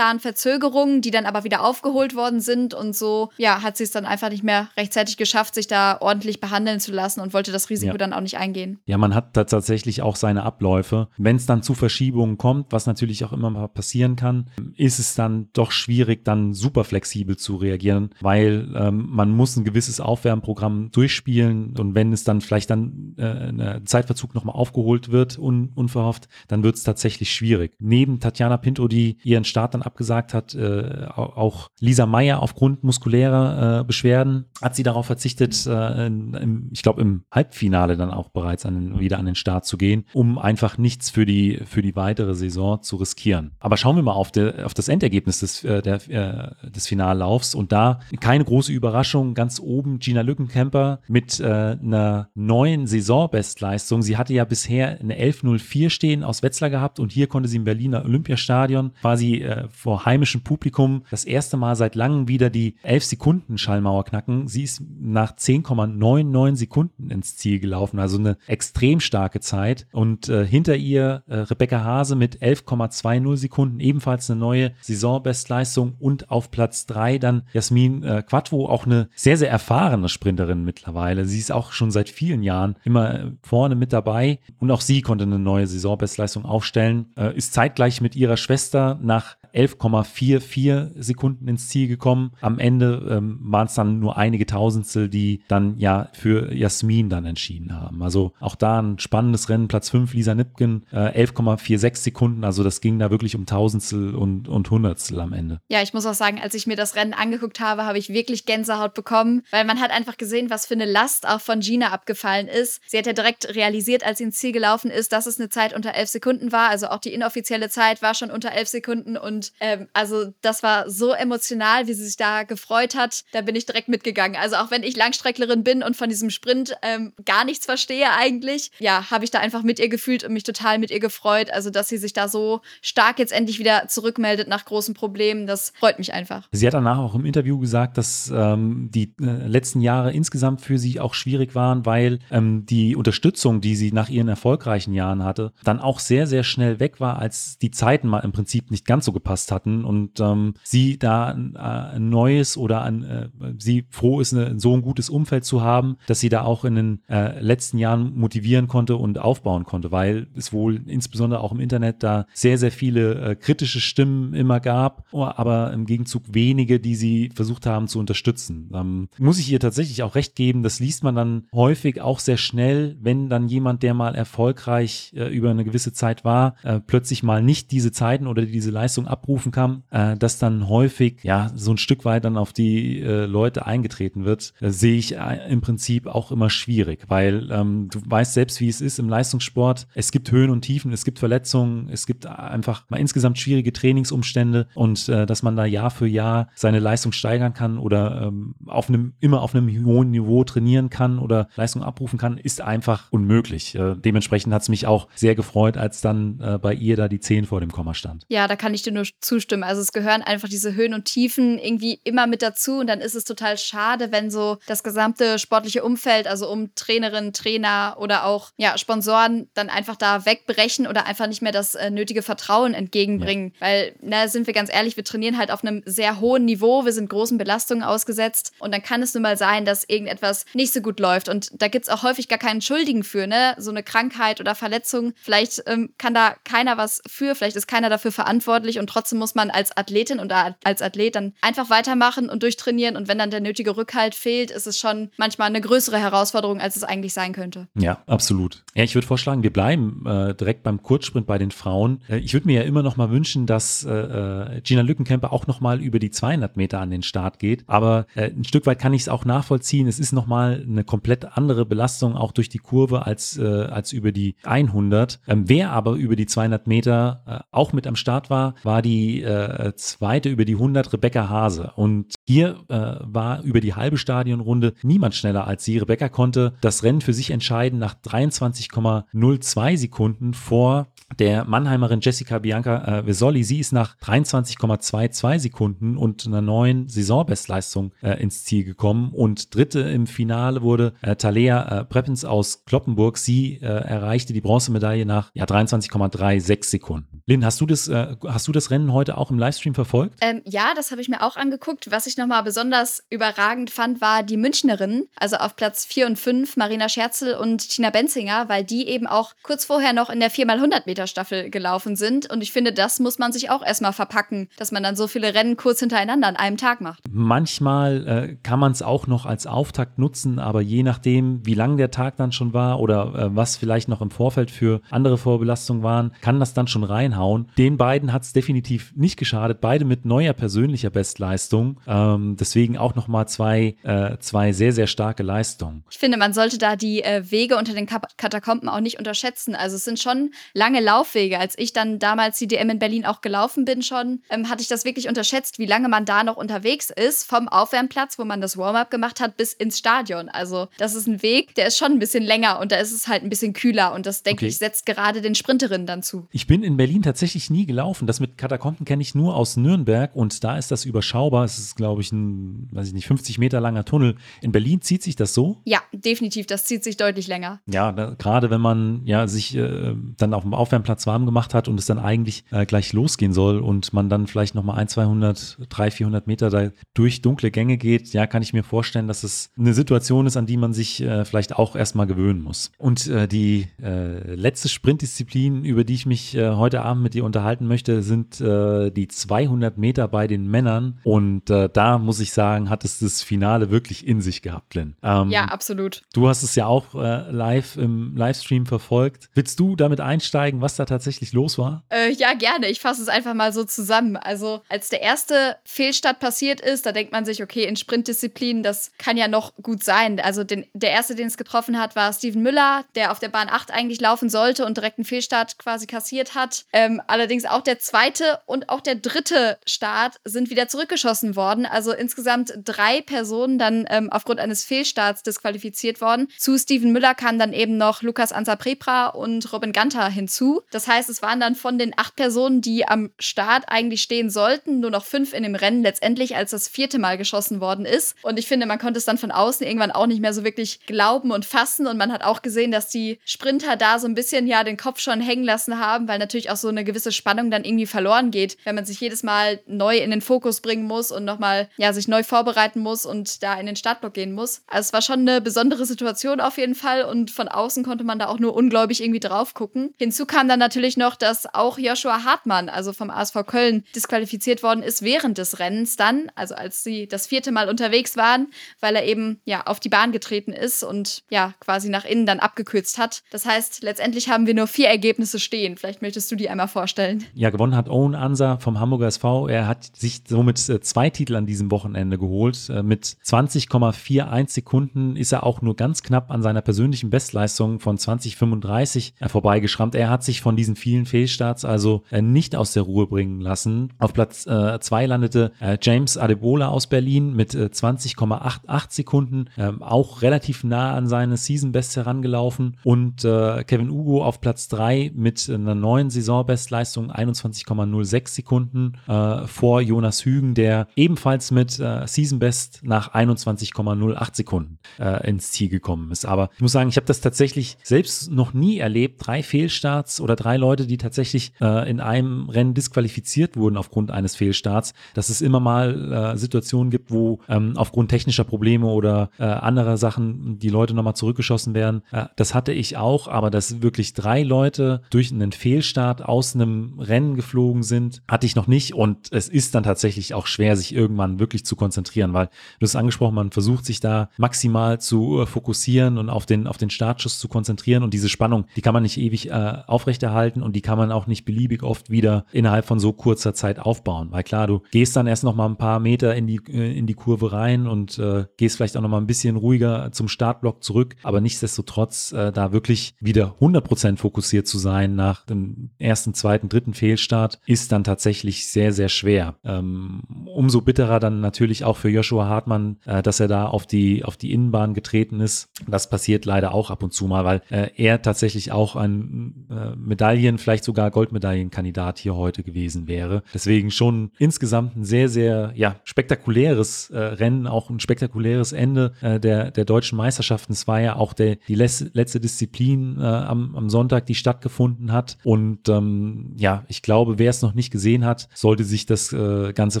Zeitplanverzögerungen, die dann aber wieder aufgeholt worden sind. Und so, ja, hat sie es dann einfach nicht mehr rechtzeitig geschafft, sich da ordentlich behandeln zu lassen und wollte das Risiko ja. dann auch nicht eingehen.
Ja, man hat da tatsächlich auch seine Abläufe. Wenn es dann zu Verschiebungen kommt, was natürlich auch immer mal passieren kann, ist es dann doch schwierig, dann super flexibel zu reagieren, weil ähm, man muss ein gewisses Aufwärmprogramm durchspielen und wenn es dann vielleicht dann äh, ein Zeitverzug nochmal aufgeholt wird, un unverhofft, dann wird es tatsächlich schwierig. Neben Tatjana Pinto, die ihren Start dann abgesagt hat, äh, auch Lisa Meyer aufgrund muskulärer äh, Beschwerden hat sie darauf verzichtet, äh, im, ich glaube im Halbfinale dann auch bereits an wieder an den Start zu gehen, um einfach nichts für die, für die weitere Saison zu riskieren. Aber schauen wir mal auf, de, auf das Endergebnis des, äh, der, äh, des Finallaufs und da keine große Überraschung, ganz oben Gina Lückenkämper mit äh, einer neuen Saisonbestleistung. Sie hatte ja bisher eine 11.04 stehen aus Wetzlar gehabt und hier konnte sie im Berliner Olympiastadion quasi äh, vor heimischem Publikum das erste Mal seit langem wieder die 11 Sekunden Schallmauer knacken. Sie ist nach 10,99 Sekunden ins Ziel gelaufen, also eine extrem starke Zeit und äh, hinter ihr äh, Rebecca Hase mit 11,20 Sekunden ebenfalls eine neue Saisonbestleistung und auf Platz 3 dann Jasmin äh, Quattro, auch eine sehr, sehr erfahrene Sprinterin mittlerweile. Sie ist auch schon seit vielen Jahren immer äh, vorne mit dabei und auch sie konnte eine neue Saisonbestleistung aufstellen, äh, ist zeitgleich mit ihrer Schwester nach 11,44 Sekunden ins Ziel gekommen. Am Ende ähm, waren es dann nur einige Tausendstel, die dann ja für Jasmin dann entschieden haben. Also auch da ein spannendes Rennen. Platz 5 Lisa Nipken, äh, 11,46 Sekunden. Also das ging da wirklich um Tausendstel und, und Hundertstel am Ende.
Ja, ich muss auch sagen, als ich mir das Rennen angeguckt habe, habe ich wirklich Gänsehaut bekommen, weil man hat einfach gesehen, was für eine Last auch von Gina abgefallen ist. Sie hat ja direkt realisiert, als sie ins Ziel gelaufen ist, dass es eine Zeit unter 11 Sekunden war. Also auch die inoffizielle Zeit war schon unter 11 Sekunden und ähm, also das war so emotional, wie sie sich da gefreut hat. Da bin ich direkt mitgegangen. Also auch wenn ich Langstrecklerin bin und von diesem Sprint ähm, gar nichts verstehe eigentlich, ja, habe ich da einfach mit ihr gefühlt und mich total mit ihr gefreut. Also dass sie sich da so stark jetzt endlich wieder zurückmeldet nach großen Problemen, das freut mich einfach.
Sie hat danach auch im Interview gesagt, dass ähm, die äh, letzten Jahre insgesamt für sie auch schwierig waren, weil ähm, die Unterstützung, die sie nach ihren erfolgreichen Jahren hatte, dann auch sehr, sehr schnell weg war, als die Zeiten mal im Prinzip nicht ganz so gepasst hatten und ähm, sie da äh, ein neues oder ein, äh, sie froh ist, eine, so ein gutes Umfeld zu haben, dass sie da auch in den äh, letzten Jahren motivieren konnte und aufbauen konnte, weil es wohl insbesondere auch im Internet da sehr, sehr viele äh, kritische Stimmen immer gab, aber im Gegenzug wenige, die sie versucht haben zu unterstützen. Ähm, muss ich ihr tatsächlich auch recht geben, das liest man dann häufig auch sehr schnell, wenn dann jemand, der mal erfolgreich äh, über eine gewisse Zeit war, äh, plötzlich mal nicht diese Zeiten oder diese Leistung abrufen kann, äh, dass dann häufig ja so ein Stück weit dann auf die äh, Leute eingetreten wird, äh, sehe ich äh, im Prinzip auch immer schwierig, weil ähm, du weißt selbst, wie es ist im Leistungssport. Es gibt Höhen und Tiefen, es gibt Verletzungen, es gibt einfach mal insgesamt schwierige Trainingsumstände und äh, dass man da Jahr für Jahr seine Leistung steigern kann oder ähm, auf einem immer auf einem hohen Niveau trainieren kann oder Leistung abrufen kann, ist einfach unmöglich. Äh, dementsprechend hat es mich auch sehr gefreut, als dann bei ihr da die 10 vor dem Komma stand.
Ja, da kann ich dir nur zustimmen. Also es gehören einfach diese Höhen und Tiefen irgendwie immer mit dazu und dann ist es total schade, wenn so das gesamte sportliche Umfeld, also um Trainerinnen, Trainer oder auch ja, Sponsoren dann einfach da wegbrechen oder einfach nicht mehr das äh, nötige Vertrauen entgegenbringen. Ja. Weil, na, sind wir ganz ehrlich, wir trainieren halt auf einem sehr hohen Niveau, wir sind großen Belastungen ausgesetzt und dann kann es nun mal sein, dass irgendetwas nicht so gut läuft und da gibt es auch häufig gar keinen Schuldigen für, ne? So eine Krankheit oder Verletzung. Vielleicht ähm, kann da keiner was für, vielleicht ist keiner dafür verantwortlich und trotzdem muss man als Athletin oder als Athlet dann einfach weitermachen und durchtrainieren und wenn dann der nötige Rückhalt fehlt, ist es schon manchmal eine größere Herausforderung, als es eigentlich sein könnte.
Ja, absolut. Ja, ich würde vorschlagen, wir bleiben äh, direkt beim Kurzsprint bei den Frauen. Äh, ich würde mir ja immer noch mal wünschen, dass äh, äh Gina Lückenkämper auch noch mal über die 200 Meter an den Start geht, aber äh, ein Stück weit kann ich es auch nachvollziehen. Es ist noch mal eine komplett andere Belastung auch durch die Kurve als, als über die 100. Ähm, wer aber über die 200 Meter auch mit am Start war, war die äh, zweite über die 100 Rebecca Hase. Und hier äh, war über die halbe Stadionrunde niemand schneller als sie. Rebecca konnte das Rennen für sich entscheiden nach 23,02 Sekunden vor der Mannheimerin Jessica Bianca äh, Vesoli. Sie ist nach 23,22 Sekunden und einer neuen Saisonbestleistung äh, ins Ziel gekommen. Und dritte im Finale wurde äh, Talea äh, Preppens aus Kloppenburg. Sie äh, erreichte die Bronzemedaille nach ja, 23,36 Sekunden. Lynn, hast du das, äh, hast du das Rennen heute auch im Livestream verfolgt?
Ähm, ja, das habe ich mir auch angeguckt. Was ich nochmal besonders überragend fand, war die Münchnerin, also auf Platz 4 und 5, Marina Scherzel und Tina Benzinger, weil die eben auch kurz vorher noch in der 4x100 Meter Staffel gelaufen sind. Und ich finde, das muss man sich auch erstmal verpacken, dass man dann so viele Rennen kurz hintereinander an einem Tag macht.
Manchmal äh, kann man es auch noch als Auftakt nutzen, aber je nachdem, wie lang der Tag dann schon war oder äh, was vielleicht noch im Vorfeld für andere Vorbelastungen waren, kann das dann schon rein reinhauen. Den beiden hat es definitiv nicht geschadet. Beide mit neuer persönlicher Bestleistung. Ähm, deswegen auch nochmal zwei, äh, zwei sehr, sehr starke Leistungen.
Ich finde, man sollte da die äh, Wege unter den Katakomben auch nicht unterschätzen. Also es sind schon lange Laufwege. Als ich dann damals die DM in Berlin auch gelaufen bin schon, ähm, hatte ich das wirklich unterschätzt, wie lange man da noch unterwegs ist, vom Aufwärmplatz, wo man das Warm-up gemacht hat, bis ins Stadion. Also das ist ein Weg, der ist schon ein bisschen länger und da ist es halt ein bisschen kühler und das, denke okay. ich, setzt gerade den Sprinterinnen dann zu.
Ich bin in Berlin tatsächlich nie gelaufen. Das mit Katakomben kenne ich nur aus Nürnberg und da ist das überschaubar. Es ist, glaube ich, ein, weiß ich nicht, 50 Meter langer Tunnel. In Berlin zieht sich das so?
Ja, definitiv. Das zieht sich deutlich länger.
Ja, gerade wenn man ja sich äh, dann auf dem Aufwärmplatz warm gemacht hat und es dann eigentlich äh, gleich losgehen soll und man dann vielleicht nochmal ein, 200, 300, 400 Meter da durch dunkle Gänge geht, ja, kann ich mir vorstellen, dass es eine Situation ist, an die man sich äh, vielleicht auch erstmal gewöhnen muss. Und äh, die äh, letzte Sprintdisziplin, über die ich mich äh, heute Abend mit dir unterhalten möchte, sind äh, die 200 Meter bei den Männern. Und da muss ich sagen, hat es das Finale wirklich in sich gehabt, Lynn.
Ähm, ja, absolut.
Du hast es ja auch live im Livestream verfolgt. Willst du damit einsteigen? Was da tatsächlich los war?
Äh, ja, gerne. Ich fasse es einfach mal so zusammen. Also, als der erste Fehlstart passiert ist, da denkt man sich, okay, in Sprintdisziplinen, das kann ja noch gut sein. Also, den, der erste, den es getroffen hat, war Steven Müller, der auf der Bahn 8 eigentlich laufen sollte und direkt einen Fehlstart quasi kassiert hat. Ähm, allerdings auch der zweite und auch der dritte Start sind wieder zurückgeschossen worden. Also insgesamt drei Personen dann ähm, aufgrund eines Fehlstarts disqualifiziert worden. Zu Steven Müller kam dann eben noch Lukas Ansa-Prepra und Robin Ganter hinzu. Das heißt, es waren dann von den acht Personen, die am Start eigentlich stehen sollten, nur noch fünf in dem Rennen letztendlich, als das vierte Mal geschossen worden ist. Und ich finde, man konnte es dann von außen irgendwann auch nicht mehr so wirklich glauben und fassen. Und man hat auch gesehen, dass die Sprinter da so ein bisschen ja den Kopf schon hängen lassen haben, weil natürlich auch so eine gewisse Spannung dann irgendwie verloren geht, wenn man sich jedes Mal neu in den Fokus bringen muss und nochmal ja sich neu vorbereiten muss und da in den Startblock gehen muss. Also es war schon eine besondere Situation auf jeden Fall und von außen konnte man da auch nur ungläubig irgendwie drauf gucken. Hinzu kam dann natürlich noch, dass auch Joshua Hartmann, also vom ASV Köln, disqualifiziert worden ist während des Rennens dann, also als sie das vierte Mal unterwegs waren, weil er eben ja auf die Bahn getreten ist und ja quasi nach innen dann abgekürzt hat. Das heißt, letztendlich haben wir nur vier Ergebnisse stehen. Vielleicht möchtest du die einmal vorstellen.
Ja, gewonnen hat Owen Ansa vom Hamburger SV. Er hat sich somit äh, zwei Titel an diesem Wochenende geholt. Äh, mit 20,41 Sekunden ist er auch nur ganz knapp an seiner persönlichen Bestleistung von 2035 äh, vorbeigeschrammt. Er hat sich von diesen vielen Fehlstarts also nicht aus der Ruhe bringen lassen. Auf Platz 2 landete James Adebola aus Berlin mit 20,88 Sekunden, ähm, auch relativ nah an seine Season-Best herangelaufen. Und Kevin Ugo auf Platz 3 mit einer neuen Saisonbestleistung 21,06 Sekunden äh, vor Jonas Hügen, der ebenfalls mit äh, Season Best nach 21,08 Sekunden äh, ins Ziel gekommen ist. Aber ich muss sagen, ich habe das tatsächlich selbst noch nie erlebt. Drei Fehlstarts oder drei Leute, die tatsächlich äh, in einem Rennen disqualifiziert wurden aufgrund eines Fehlstarts. Dass es immer mal äh, Situationen gibt, wo ähm, aufgrund technischer Probleme oder äh, anderer Sachen die Leute nochmal zurückgeschossen werden. Äh, das hatte ich auch, aber dass wirklich drei Leute durch einen Fehlstart aus einem Rennen geflogen sind, hatte ich noch nicht. Und es ist dann tatsächlich auch schwer, sich irgendwann wirklich zu konzentrieren, weil du hast angesprochen, man versucht sich da maximal zu äh, fokussieren und auf den, auf den Startschuss zu konzentrieren. Und diese Spannung, die kann man nicht ewig äh, aufrechterhalten und die kann man auch nicht beliebig oft wieder innerhalb von so kurzer Zeit aufbauen. Weil klar, du gehst dann erst noch mal ein paar Meter in die, äh, in die Kurve rein und äh, gehst vielleicht auch noch mal ein bisschen ruhiger zum Startblock zurück. Aber nichtsdestotrotz, äh, da wirklich wieder 100% fokussiert zu sein nach dem ersten, zweiten, dritten Fehlstart, ist dann tatsächlich sehr, sehr schwer. Ähm, umso bitterer dann natürlich auch für Joshua Hartmann, äh, dass er da auf die, auf die Innenbahn getreten ist. Das passiert leider auch ab und zu mal, weil äh, er tatsächlich auch ein äh, Medaillen, vielleicht sogar Goldmedaillenkandidat hier heute gewesen wäre. Deswegen schon insgesamt ein sehr, sehr ja, spektakuläres äh, Rennen, auch ein spektakuläres Ende äh, der, der deutschen Meisterschaften. Es war ja auch der, die letzte Disziplin äh, am, am Sonntag, die stattgefunden hat. Und ähm, ja, ich glaube, wer es noch nicht gesehen hat, sollte sich das äh, Ganze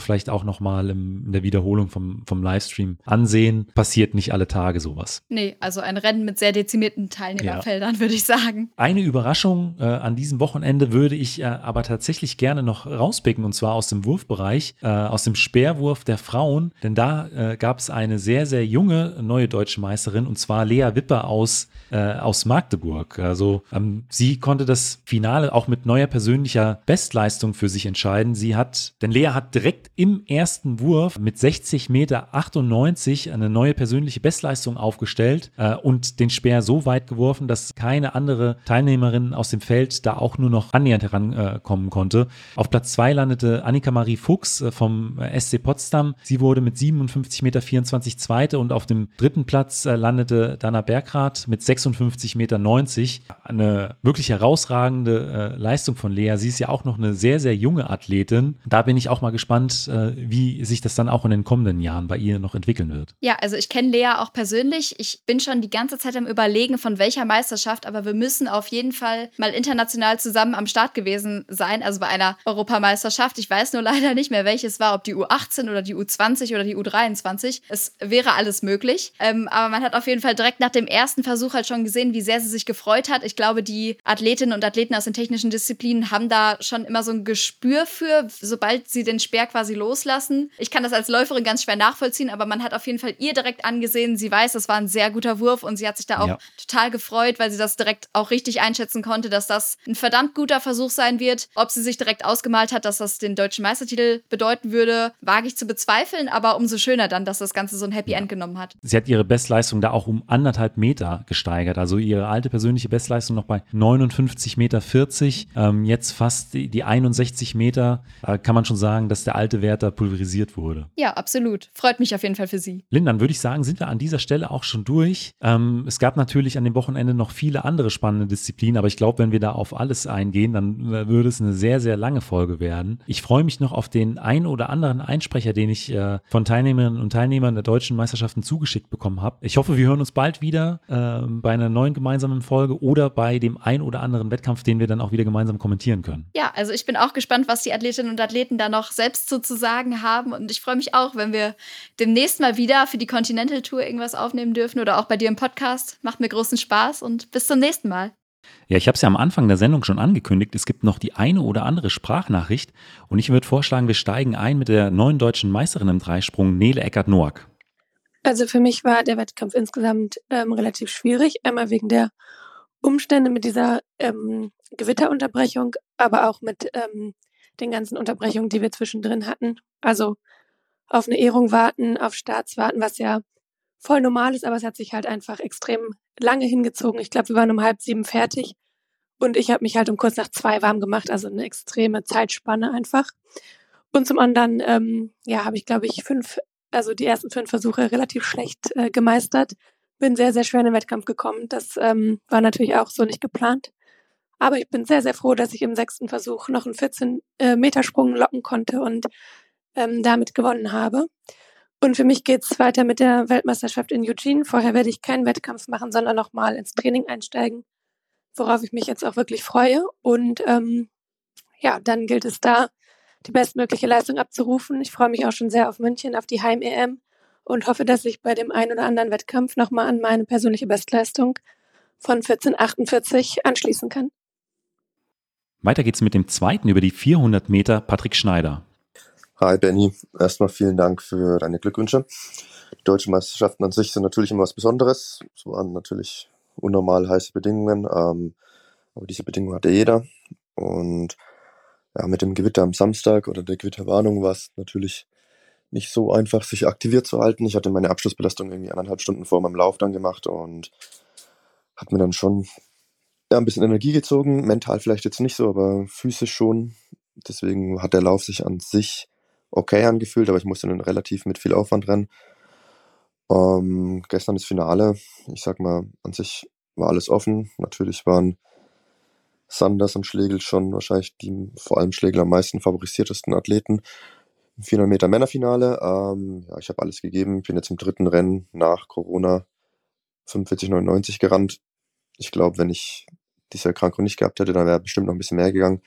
vielleicht auch nochmal in der Wiederholung vom, vom Livestream ansehen. Passiert nicht alle Tage sowas.
Nee, also ein Rennen mit sehr dezimierten Teilnehmerfeldern, ja. würde ich sagen.
Eine Überraschung äh, an diesem Wochenende würde ich äh, aber tatsächlich gerne noch rauspicken und zwar aus dem Wurfbereich, äh, aus dem Speerwurf der Frauen, denn da äh, gab es eine sehr, sehr junge neue deutsche Meisterin und zwar Lea Wipper aus, äh, aus Magdeburg. Also ähm, sie konnte das Finale auch mit neuer persönlicher Bestleistung für sich entscheiden. Sie hat, denn Lea hat direkt im ersten Wurf mit 60 Meter 98 eine neue persönliche Bestleistung aufgestellt äh, und den Speer so weit geworfen, dass keine andere Teilnehmerin aus dem Feld da auch nur noch annähernd herankommen konnte. Auf Platz 2 landete Annika Marie Fuchs äh, vom äh, SC Potsdam. Sie wurde mit 57 Meter 24 Zweite und auf dem dritten Platz äh, landete Dana Bergrath mit 56 Meter 90. Eine wirklich herausragende Leistung von Lea. Sie ist ja auch noch eine sehr, sehr junge Athletin. Da bin ich auch mal gespannt, wie sich das dann auch in den kommenden Jahren bei ihr noch entwickeln wird.
Ja, also ich kenne Lea auch persönlich. Ich bin schon die ganze Zeit am Überlegen, von welcher Meisterschaft, aber wir müssen auf jeden Fall mal international zusammen am Start gewesen sein, also bei einer Europameisterschaft. Ich weiß nur leider nicht mehr, welches war, ob die U18 oder die U20 oder die U23. Es wäre alles möglich. Ähm, aber man hat auf jeden Fall direkt nach dem ersten Versuch halt schon gesehen, wie sehr sie sich gefreut hat. Ich glaube, die Athletinnen und Athleten aus den technischen Disziplinen haben da schon immer so ein Gespür für, sobald sie den Speer quasi loslassen. Ich kann das als Läuferin ganz schwer nachvollziehen, aber man hat auf jeden Fall ihr direkt angesehen, sie weiß, das war ein sehr guter Wurf und sie hat sich da auch ja. total gefreut, weil sie das direkt auch richtig einschätzen konnte, dass das das ein verdammt guter Versuch sein wird. Ob sie sich direkt ausgemalt hat, dass das den deutschen Meistertitel bedeuten würde, wage ich zu bezweifeln, aber umso schöner dann, dass das Ganze so ein Happy End genommen hat.
Sie hat ihre Bestleistung da auch um anderthalb Meter gesteigert. Also ihre alte persönliche Bestleistung noch bei 59,40 Meter. Ähm, jetzt fast die, die 61 Meter. Da kann man schon sagen, dass der alte Wert da pulverisiert wurde.
Ja, absolut. Freut mich auf jeden Fall für Sie.
Lynn, dann würde ich sagen, sind wir an dieser Stelle auch schon durch. Ähm, es gab natürlich an dem Wochenende noch viele andere spannende Disziplinen, aber ich glaube, wenn wir da auf alles eingehen, dann äh, würde es eine sehr, sehr lange Folge werden. Ich freue mich noch auf den ein oder anderen Einsprecher, den ich äh, von Teilnehmerinnen und Teilnehmern der deutschen Meisterschaften zugeschickt bekommen habe. Ich hoffe, wir hören uns bald wieder äh, bei einer neuen gemeinsamen Folge oder bei dem ein oder anderen Wettkampf, den wir dann auch wieder gemeinsam kommentieren können.
Ja, also ich bin auch gespannt, was die Athletinnen und Athleten da noch selbst sozusagen haben und ich freue mich auch, wenn wir demnächst mal wieder für die Continental Tour irgendwas aufnehmen dürfen oder auch bei dir im Podcast. Macht mir großen Spaß und bis zum nächsten Mal.
Ja, ich habe es ja am Anfang der Sendung schon angekündigt. Es gibt noch die eine oder andere Sprachnachricht und ich würde vorschlagen, wir steigen ein mit der neuen deutschen Meisterin im Dreisprung, Nele Eckert-Noack.
Also für mich war der Wettkampf insgesamt ähm, relativ schwierig. Einmal wegen der Umstände mit dieser ähm, Gewitterunterbrechung, aber auch mit ähm, den ganzen Unterbrechungen, die wir zwischendrin hatten. Also auf eine Ehrung warten, auf Starts warten, was ja voll normal ist, aber es hat sich halt einfach extrem lange hingezogen. Ich glaube, wir waren um halb sieben fertig und ich habe mich halt um kurz nach zwei warm gemacht, also eine extreme Zeitspanne einfach. Und zum anderen, ähm, ja, habe ich, glaube ich, fünf, also die ersten fünf Versuche relativ schlecht äh, gemeistert. Bin sehr, sehr schwer in den Wettkampf gekommen. Das ähm, war natürlich auch so nicht geplant. Aber ich bin sehr, sehr froh, dass ich im sechsten Versuch noch einen 14-Meter-Sprung äh, locken konnte und ähm, damit gewonnen habe. Und für mich geht es weiter mit der Weltmeisterschaft in Eugene. Vorher werde ich keinen Wettkampf machen, sondern nochmal ins Training einsteigen, worauf ich mich jetzt auch wirklich freue. Und ähm, ja, dann gilt es da, die bestmögliche Leistung abzurufen. Ich freue mich auch schon sehr auf München, auf die Heim-EM und hoffe, dass ich bei dem einen oder anderen Wettkampf nochmal an meine persönliche Bestleistung von 1448 anschließen kann.
Weiter geht's mit dem zweiten über die 400 Meter Patrick Schneider.
Hi Benny, erstmal vielen Dank für deine Glückwünsche. Die deutschen Meisterschaften an sich sind natürlich immer was Besonderes. Es waren natürlich unnormal heiße Bedingungen, ähm, aber diese Bedingungen hatte jeder. Und ja, mit dem Gewitter am Samstag oder der Gewitterwarnung war es natürlich nicht so einfach, sich aktiviert zu halten. Ich hatte meine Abschlussbelastung irgendwie anderthalb Stunden vor meinem Lauf dann gemacht und hat mir dann schon ja, ein bisschen Energie gezogen. Mental vielleicht jetzt nicht so, aber physisch schon. Deswegen hat der Lauf sich an sich okay angefühlt, aber ich musste dann relativ mit viel Aufwand rennen. Ähm, gestern das Finale, ich sag mal, an sich war alles offen. Natürlich waren Sanders und Schlegel schon wahrscheinlich die vor allem Schlegel am meisten favorisiertesten Athleten. Im 400 Meter Männerfinale, ähm, ja, ich habe alles gegeben. Bin jetzt im dritten Rennen nach Corona 45,99 gerannt. Ich glaube, wenn ich diese Erkrankung nicht gehabt hätte, dann wäre bestimmt noch ein bisschen mehr gegangen.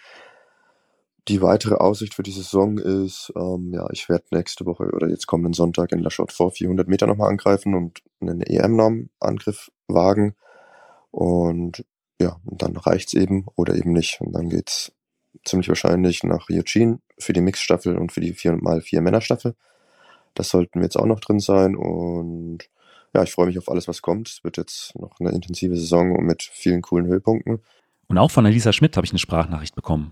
Die weitere Aussicht für die Saison ist, ähm, ja, ich werde nächste Woche oder jetzt kommenden Sonntag in La Chaux vor 400 Meter nochmal angreifen und einen EM-Namen-Angriff wagen. Und ja, und dann reicht's eben oder eben nicht. Und dann geht's ziemlich wahrscheinlich nach Eugene für die Mixstaffel und für die 4x4 Männerstaffel. Das sollten wir jetzt auch noch drin sein und ja, ich freue mich auf alles, was kommt. Es wird jetzt noch eine intensive Saison mit vielen coolen Höhepunkten.
Und auch von Elisa Schmidt habe ich eine Sprachnachricht bekommen.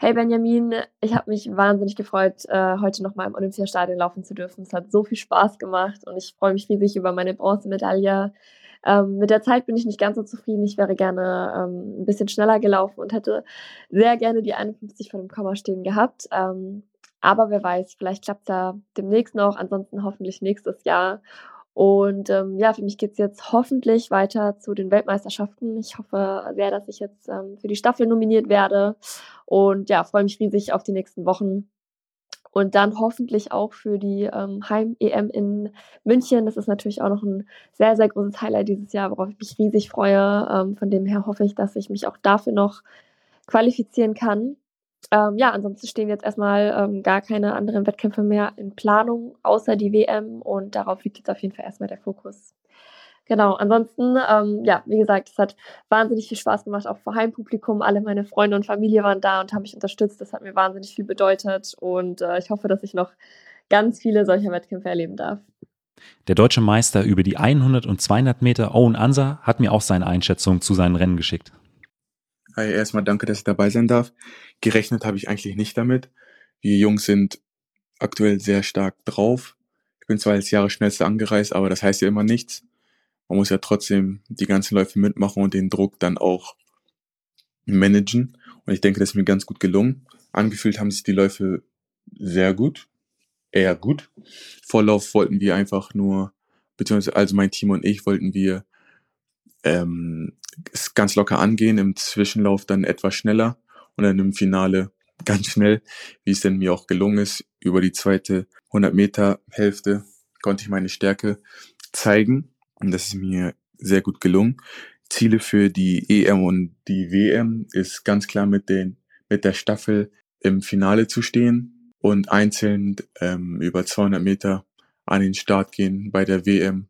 Hey Benjamin, ich habe mich wahnsinnig gefreut, äh, heute nochmal im Olympiastadion laufen zu dürfen. Es hat so viel Spaß gemacht und ich freue mich riesig über meine Bronzemedaille. Ähm, mit der Zeit bin ich nicht ganz so zufrieden. Ich wäre gerne ähm, ein bisschen schneller gelaufen und hätte sehr gerne die 51 von dem Komma stehen gehabt. Ähm, aber wer weiß, vielleicht klappt es ja demnächst noch, ansonsten hoffentlich nächstes Jahr. Und ähm, ja, für mich geht es jetzt hoffentlich weiter zu den Weltmeisterschaften. Ich hoffe sehr, dass ich jetzt ähm, für die Staffel nominiert werde. Und ja, freue mich riesig auf die nächsten Wochen. Und dann hoffentlich auch für die ähm, Heim-EM in München. Das ist natürlich auch noch ein sehr, sehr großes Highlight dieses Jahr, worauf ich mich riesig freue. Ähm, von dem her hoffe ich, dass ich mich auch dafür noch qualifizieren kann. Ähm, ja, ansonsten stehen jetzt erstmal ähm, gar keine anderen Wettkämpfe mehr in Planung, außer die WM und darauf liegt jetzt auf jeden Fall erstmal der Fokus. Genau, ansonsten, ähm, ja, wie gesagt, es hat wahnsinnig viel Spaß gemacht, auch vor Heimpublikum. Alle meine Freunde und Familie waren da und haben mich unterstützt. Das hat mir wahnsinnig viel bedeutet und äh, ich hoffe, dass ich noch ganz viele solcher Wettkämpfe erleben darf.
Der deutsche Meister über die 100 und 200 Meter, Owen Ansa, hat mir auch seine Einschätzung zu seinen Rennen geschickt.
Hi, erstmal danke, dass ich dabei sein darf. Gerechnet habe ich eigentlich nicht damit. Wir Jungs sind aktuell sehr stark drauf. Ich bin zwar als Jahre schnellste angereist, aber das heißt ja immer nichts. Man muss ja trotzdem die ganzen Läufe mitmachen und den Druck dann auch managen. Und ich denke, das ist mir ganz gut gelungen. Angefühlt haben sich die Läufe sehr gut, eher gut. Vorlauf wollten wir einfach nur, beziehungsweise also mein Team und ich wollten wir ähm, es ganz locker angehen, im Zwischenlauf dann etwas schneller und dann im Finale ganz schnell, wie es denn mir auch gelungen ist. Über die zweite 100 Meter Hälfte konnte ich meine Stärke zeigen und das ist mir sehr gut gelungen. Ziele für die EM und die WM ist ganz klar mit den mit der Staffel im Finale zu stehen und einzeln ähm, über 200 Meter an den Start gehen bei der WM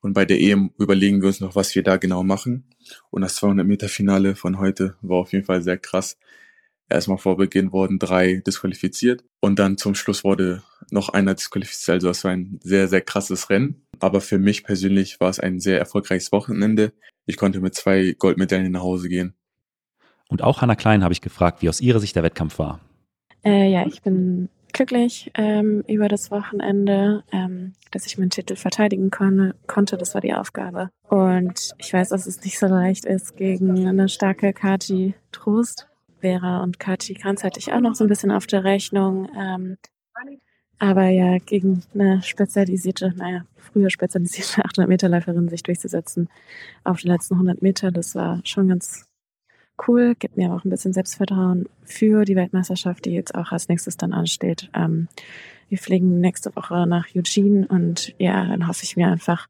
und bei der EM überlegen wir uns noch, was wir da genau machen. Und das 200 Meter Finale von heute war auf jeden Fall sehr krass. Erstmal vor Beginn wurden drei disqualifiziert und dann zum Schluss wurde noch einer disqualifiziert. Also es war ein sehr, sehr krasses Rennen. Aber für mich persönlich war es ein sehr erfolgreiches Wochenende. Ich konnte mit zwei Goldmedaillen nach Hause gehen.
Und auch Hannah Klein habe ich gefragt, wie aus ihrer Sicht der Wettkampf war.
Äh, ja, ich bin glücklich ähm, über das Wochenende, ähm, dass ich meinen Titel verteidigen kon konnte. Das war die Aufgabe. Und ich weiß, dass es nicht so leicht ist gegen eine starke Kati Trost. Vera und Kati Kranz hatte ich auch noch so ein bisschen auf der Rechnung. Ähm, aber ja, gegen eine spezialisierte, naja, früher spezialisierte 800 Meter Läuferin sich durchzusetzen auf den letzten 100 Meter, das war schon ganz cool, gibt mir auch ein bisschen Selbstvertrauen für die Weltmeisterschaft, die jetzt auch als nächstes dann ansteht. Ähm, wir fliegen nächste Woche nach Eugene und ja, dann hoffe ich mir einfach,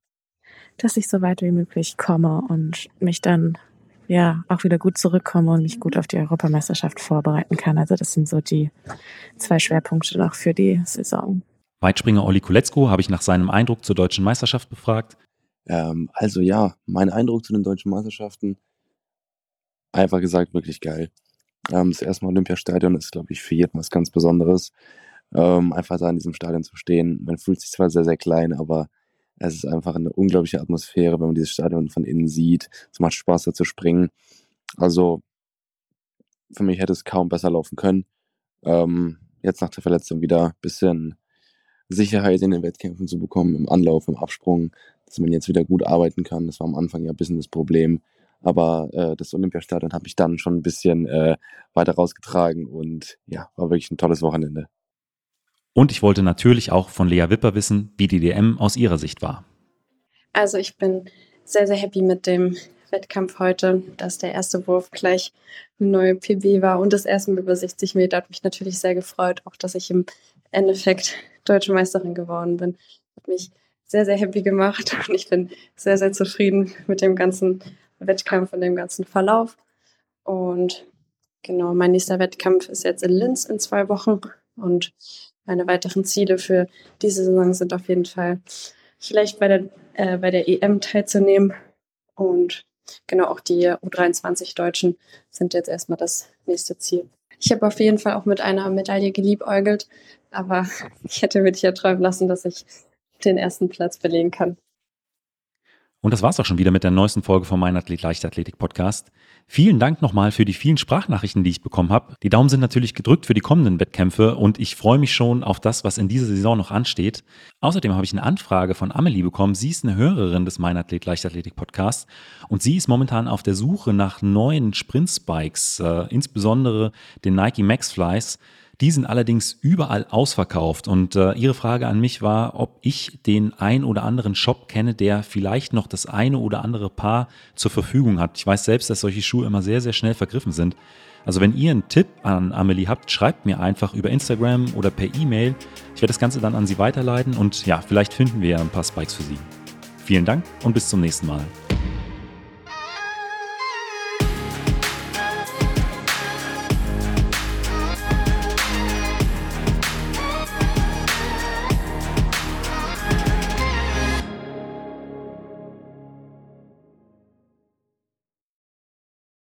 dass ich so weit wie möglich komme und mich dann ja auch wieder gut zurückkomme und mich gut auf die Europameisterschaft vorbereiten kann. Also das sind so die zwei Schwerpunkte noch für die Saison.
Weitspringer Olli Koletzko habe ich nach seinem Eindruck zur deutschen Meisterschaft befragt.
Ähm, also ja, mein Eindruck zu den deutschen Meisterschaften einfach gesagt wirklich geil. Ähm, das erste Mal Olympiastadion ist, glaube ich, für jeden was ganz Besonderes. Ähm, einfach da in diesem Stadion zu stehen. Man fühlt sich zwar sehr, sehr klein, aber es ist einfach eine unglaubliche Atmosphäre, wenn man dieses Stadion von innen sieht. Es macht Spaß, da zu springen. Also für mich hätte es kaum besser laufen können. Ähm, jetzt nach der Verletzung wieder ein bisschen Sicherheit in den Wettkämpfen zu bekommen, im Anlauf, im Absprung, dass man jetzt wieder gut arbeiten kann. Das war am Anfang ja ein bisschen das Problem. Aber äh, das Olympiastadion habe ich dann schon ein bisschen äh, weiter rausgetragen und ja, war wirklich ein tolles Wochenende.
Und ich wollte natürlich auch von Lea Wipper wissen, wie die DM aus ihrer Sicht war.
Also ich bin sehr, sehr happy mit dem Wettkampf heute, dass der erste Wurf gleich eine neue PB war und das erste Mal über 60 Meter hat mich natürlich sehr gefreut, auch dass ich im Endeffekt deutsche Meisterin geworden bin. Hat mich sehr, sehr happy gemacht und ich bin sehr, sehr zufrieden mit dem ganzen Wettkampf und dem ganzen Verlauf. Und genau, mein nächster Wettkampf ist jetzt in Linz in zwei Wochen. Und meine weiteren Ziele für diese Saison sind auf jeden Fall vielleicht bei der, äh, bei der EM teilzunehmen. Und genau auch die U23 Deutschen sind jetzt erstmal das nächste Ziel. Ich habe auf jeden Fall auch mit einer Medaille geliebäugelt, aber ich hätte wirklich ja träumen lassen, dass ich den ersten Platz belegen kann.
Und das war's auch schon wieder mit der neuesten Folge vom Mein Athlet Leichtathletik Podcast. Vielen Dank nochmal für die vielen Sprachnachrichten, die ich bekommen habe. Die Daumen sind natürlich gedrückt für die kommenden Wettkämpfe und ich freue mich schon auf das, was in dieser Saison noch ansteht. Außerdem habe ich eine Anfrage von Amelie bekommen. Sie ist eine Hörerin des Mein Athlet Leichtathletik Podcasts und sie ist momentan auf der Suche nach neuen Sprint-Spikes, äh, insbesondere den Nike Max Flies. Die sind allerdings überall ausverkauft. Und äh, Ihre Frage an mich war, ob ich den ein oder anderen Shop kenne, der vielleicht noch das eine oder andere Paar zur Verfügung hat. Ich weiß selbst, dass solche Schuhe immer sehr, sehr schnell vergriffen sind. Also wenn ihr einen Tipp an Amelie habt, schreibt mir einfach über Instagram oder per E-Mail. Ich werde das Ganze dann an sie weiterleiten und ja, vielleicht finden wir ja ein paar Spikes für sie. Vielen Dank und bis zum nächsten Mal.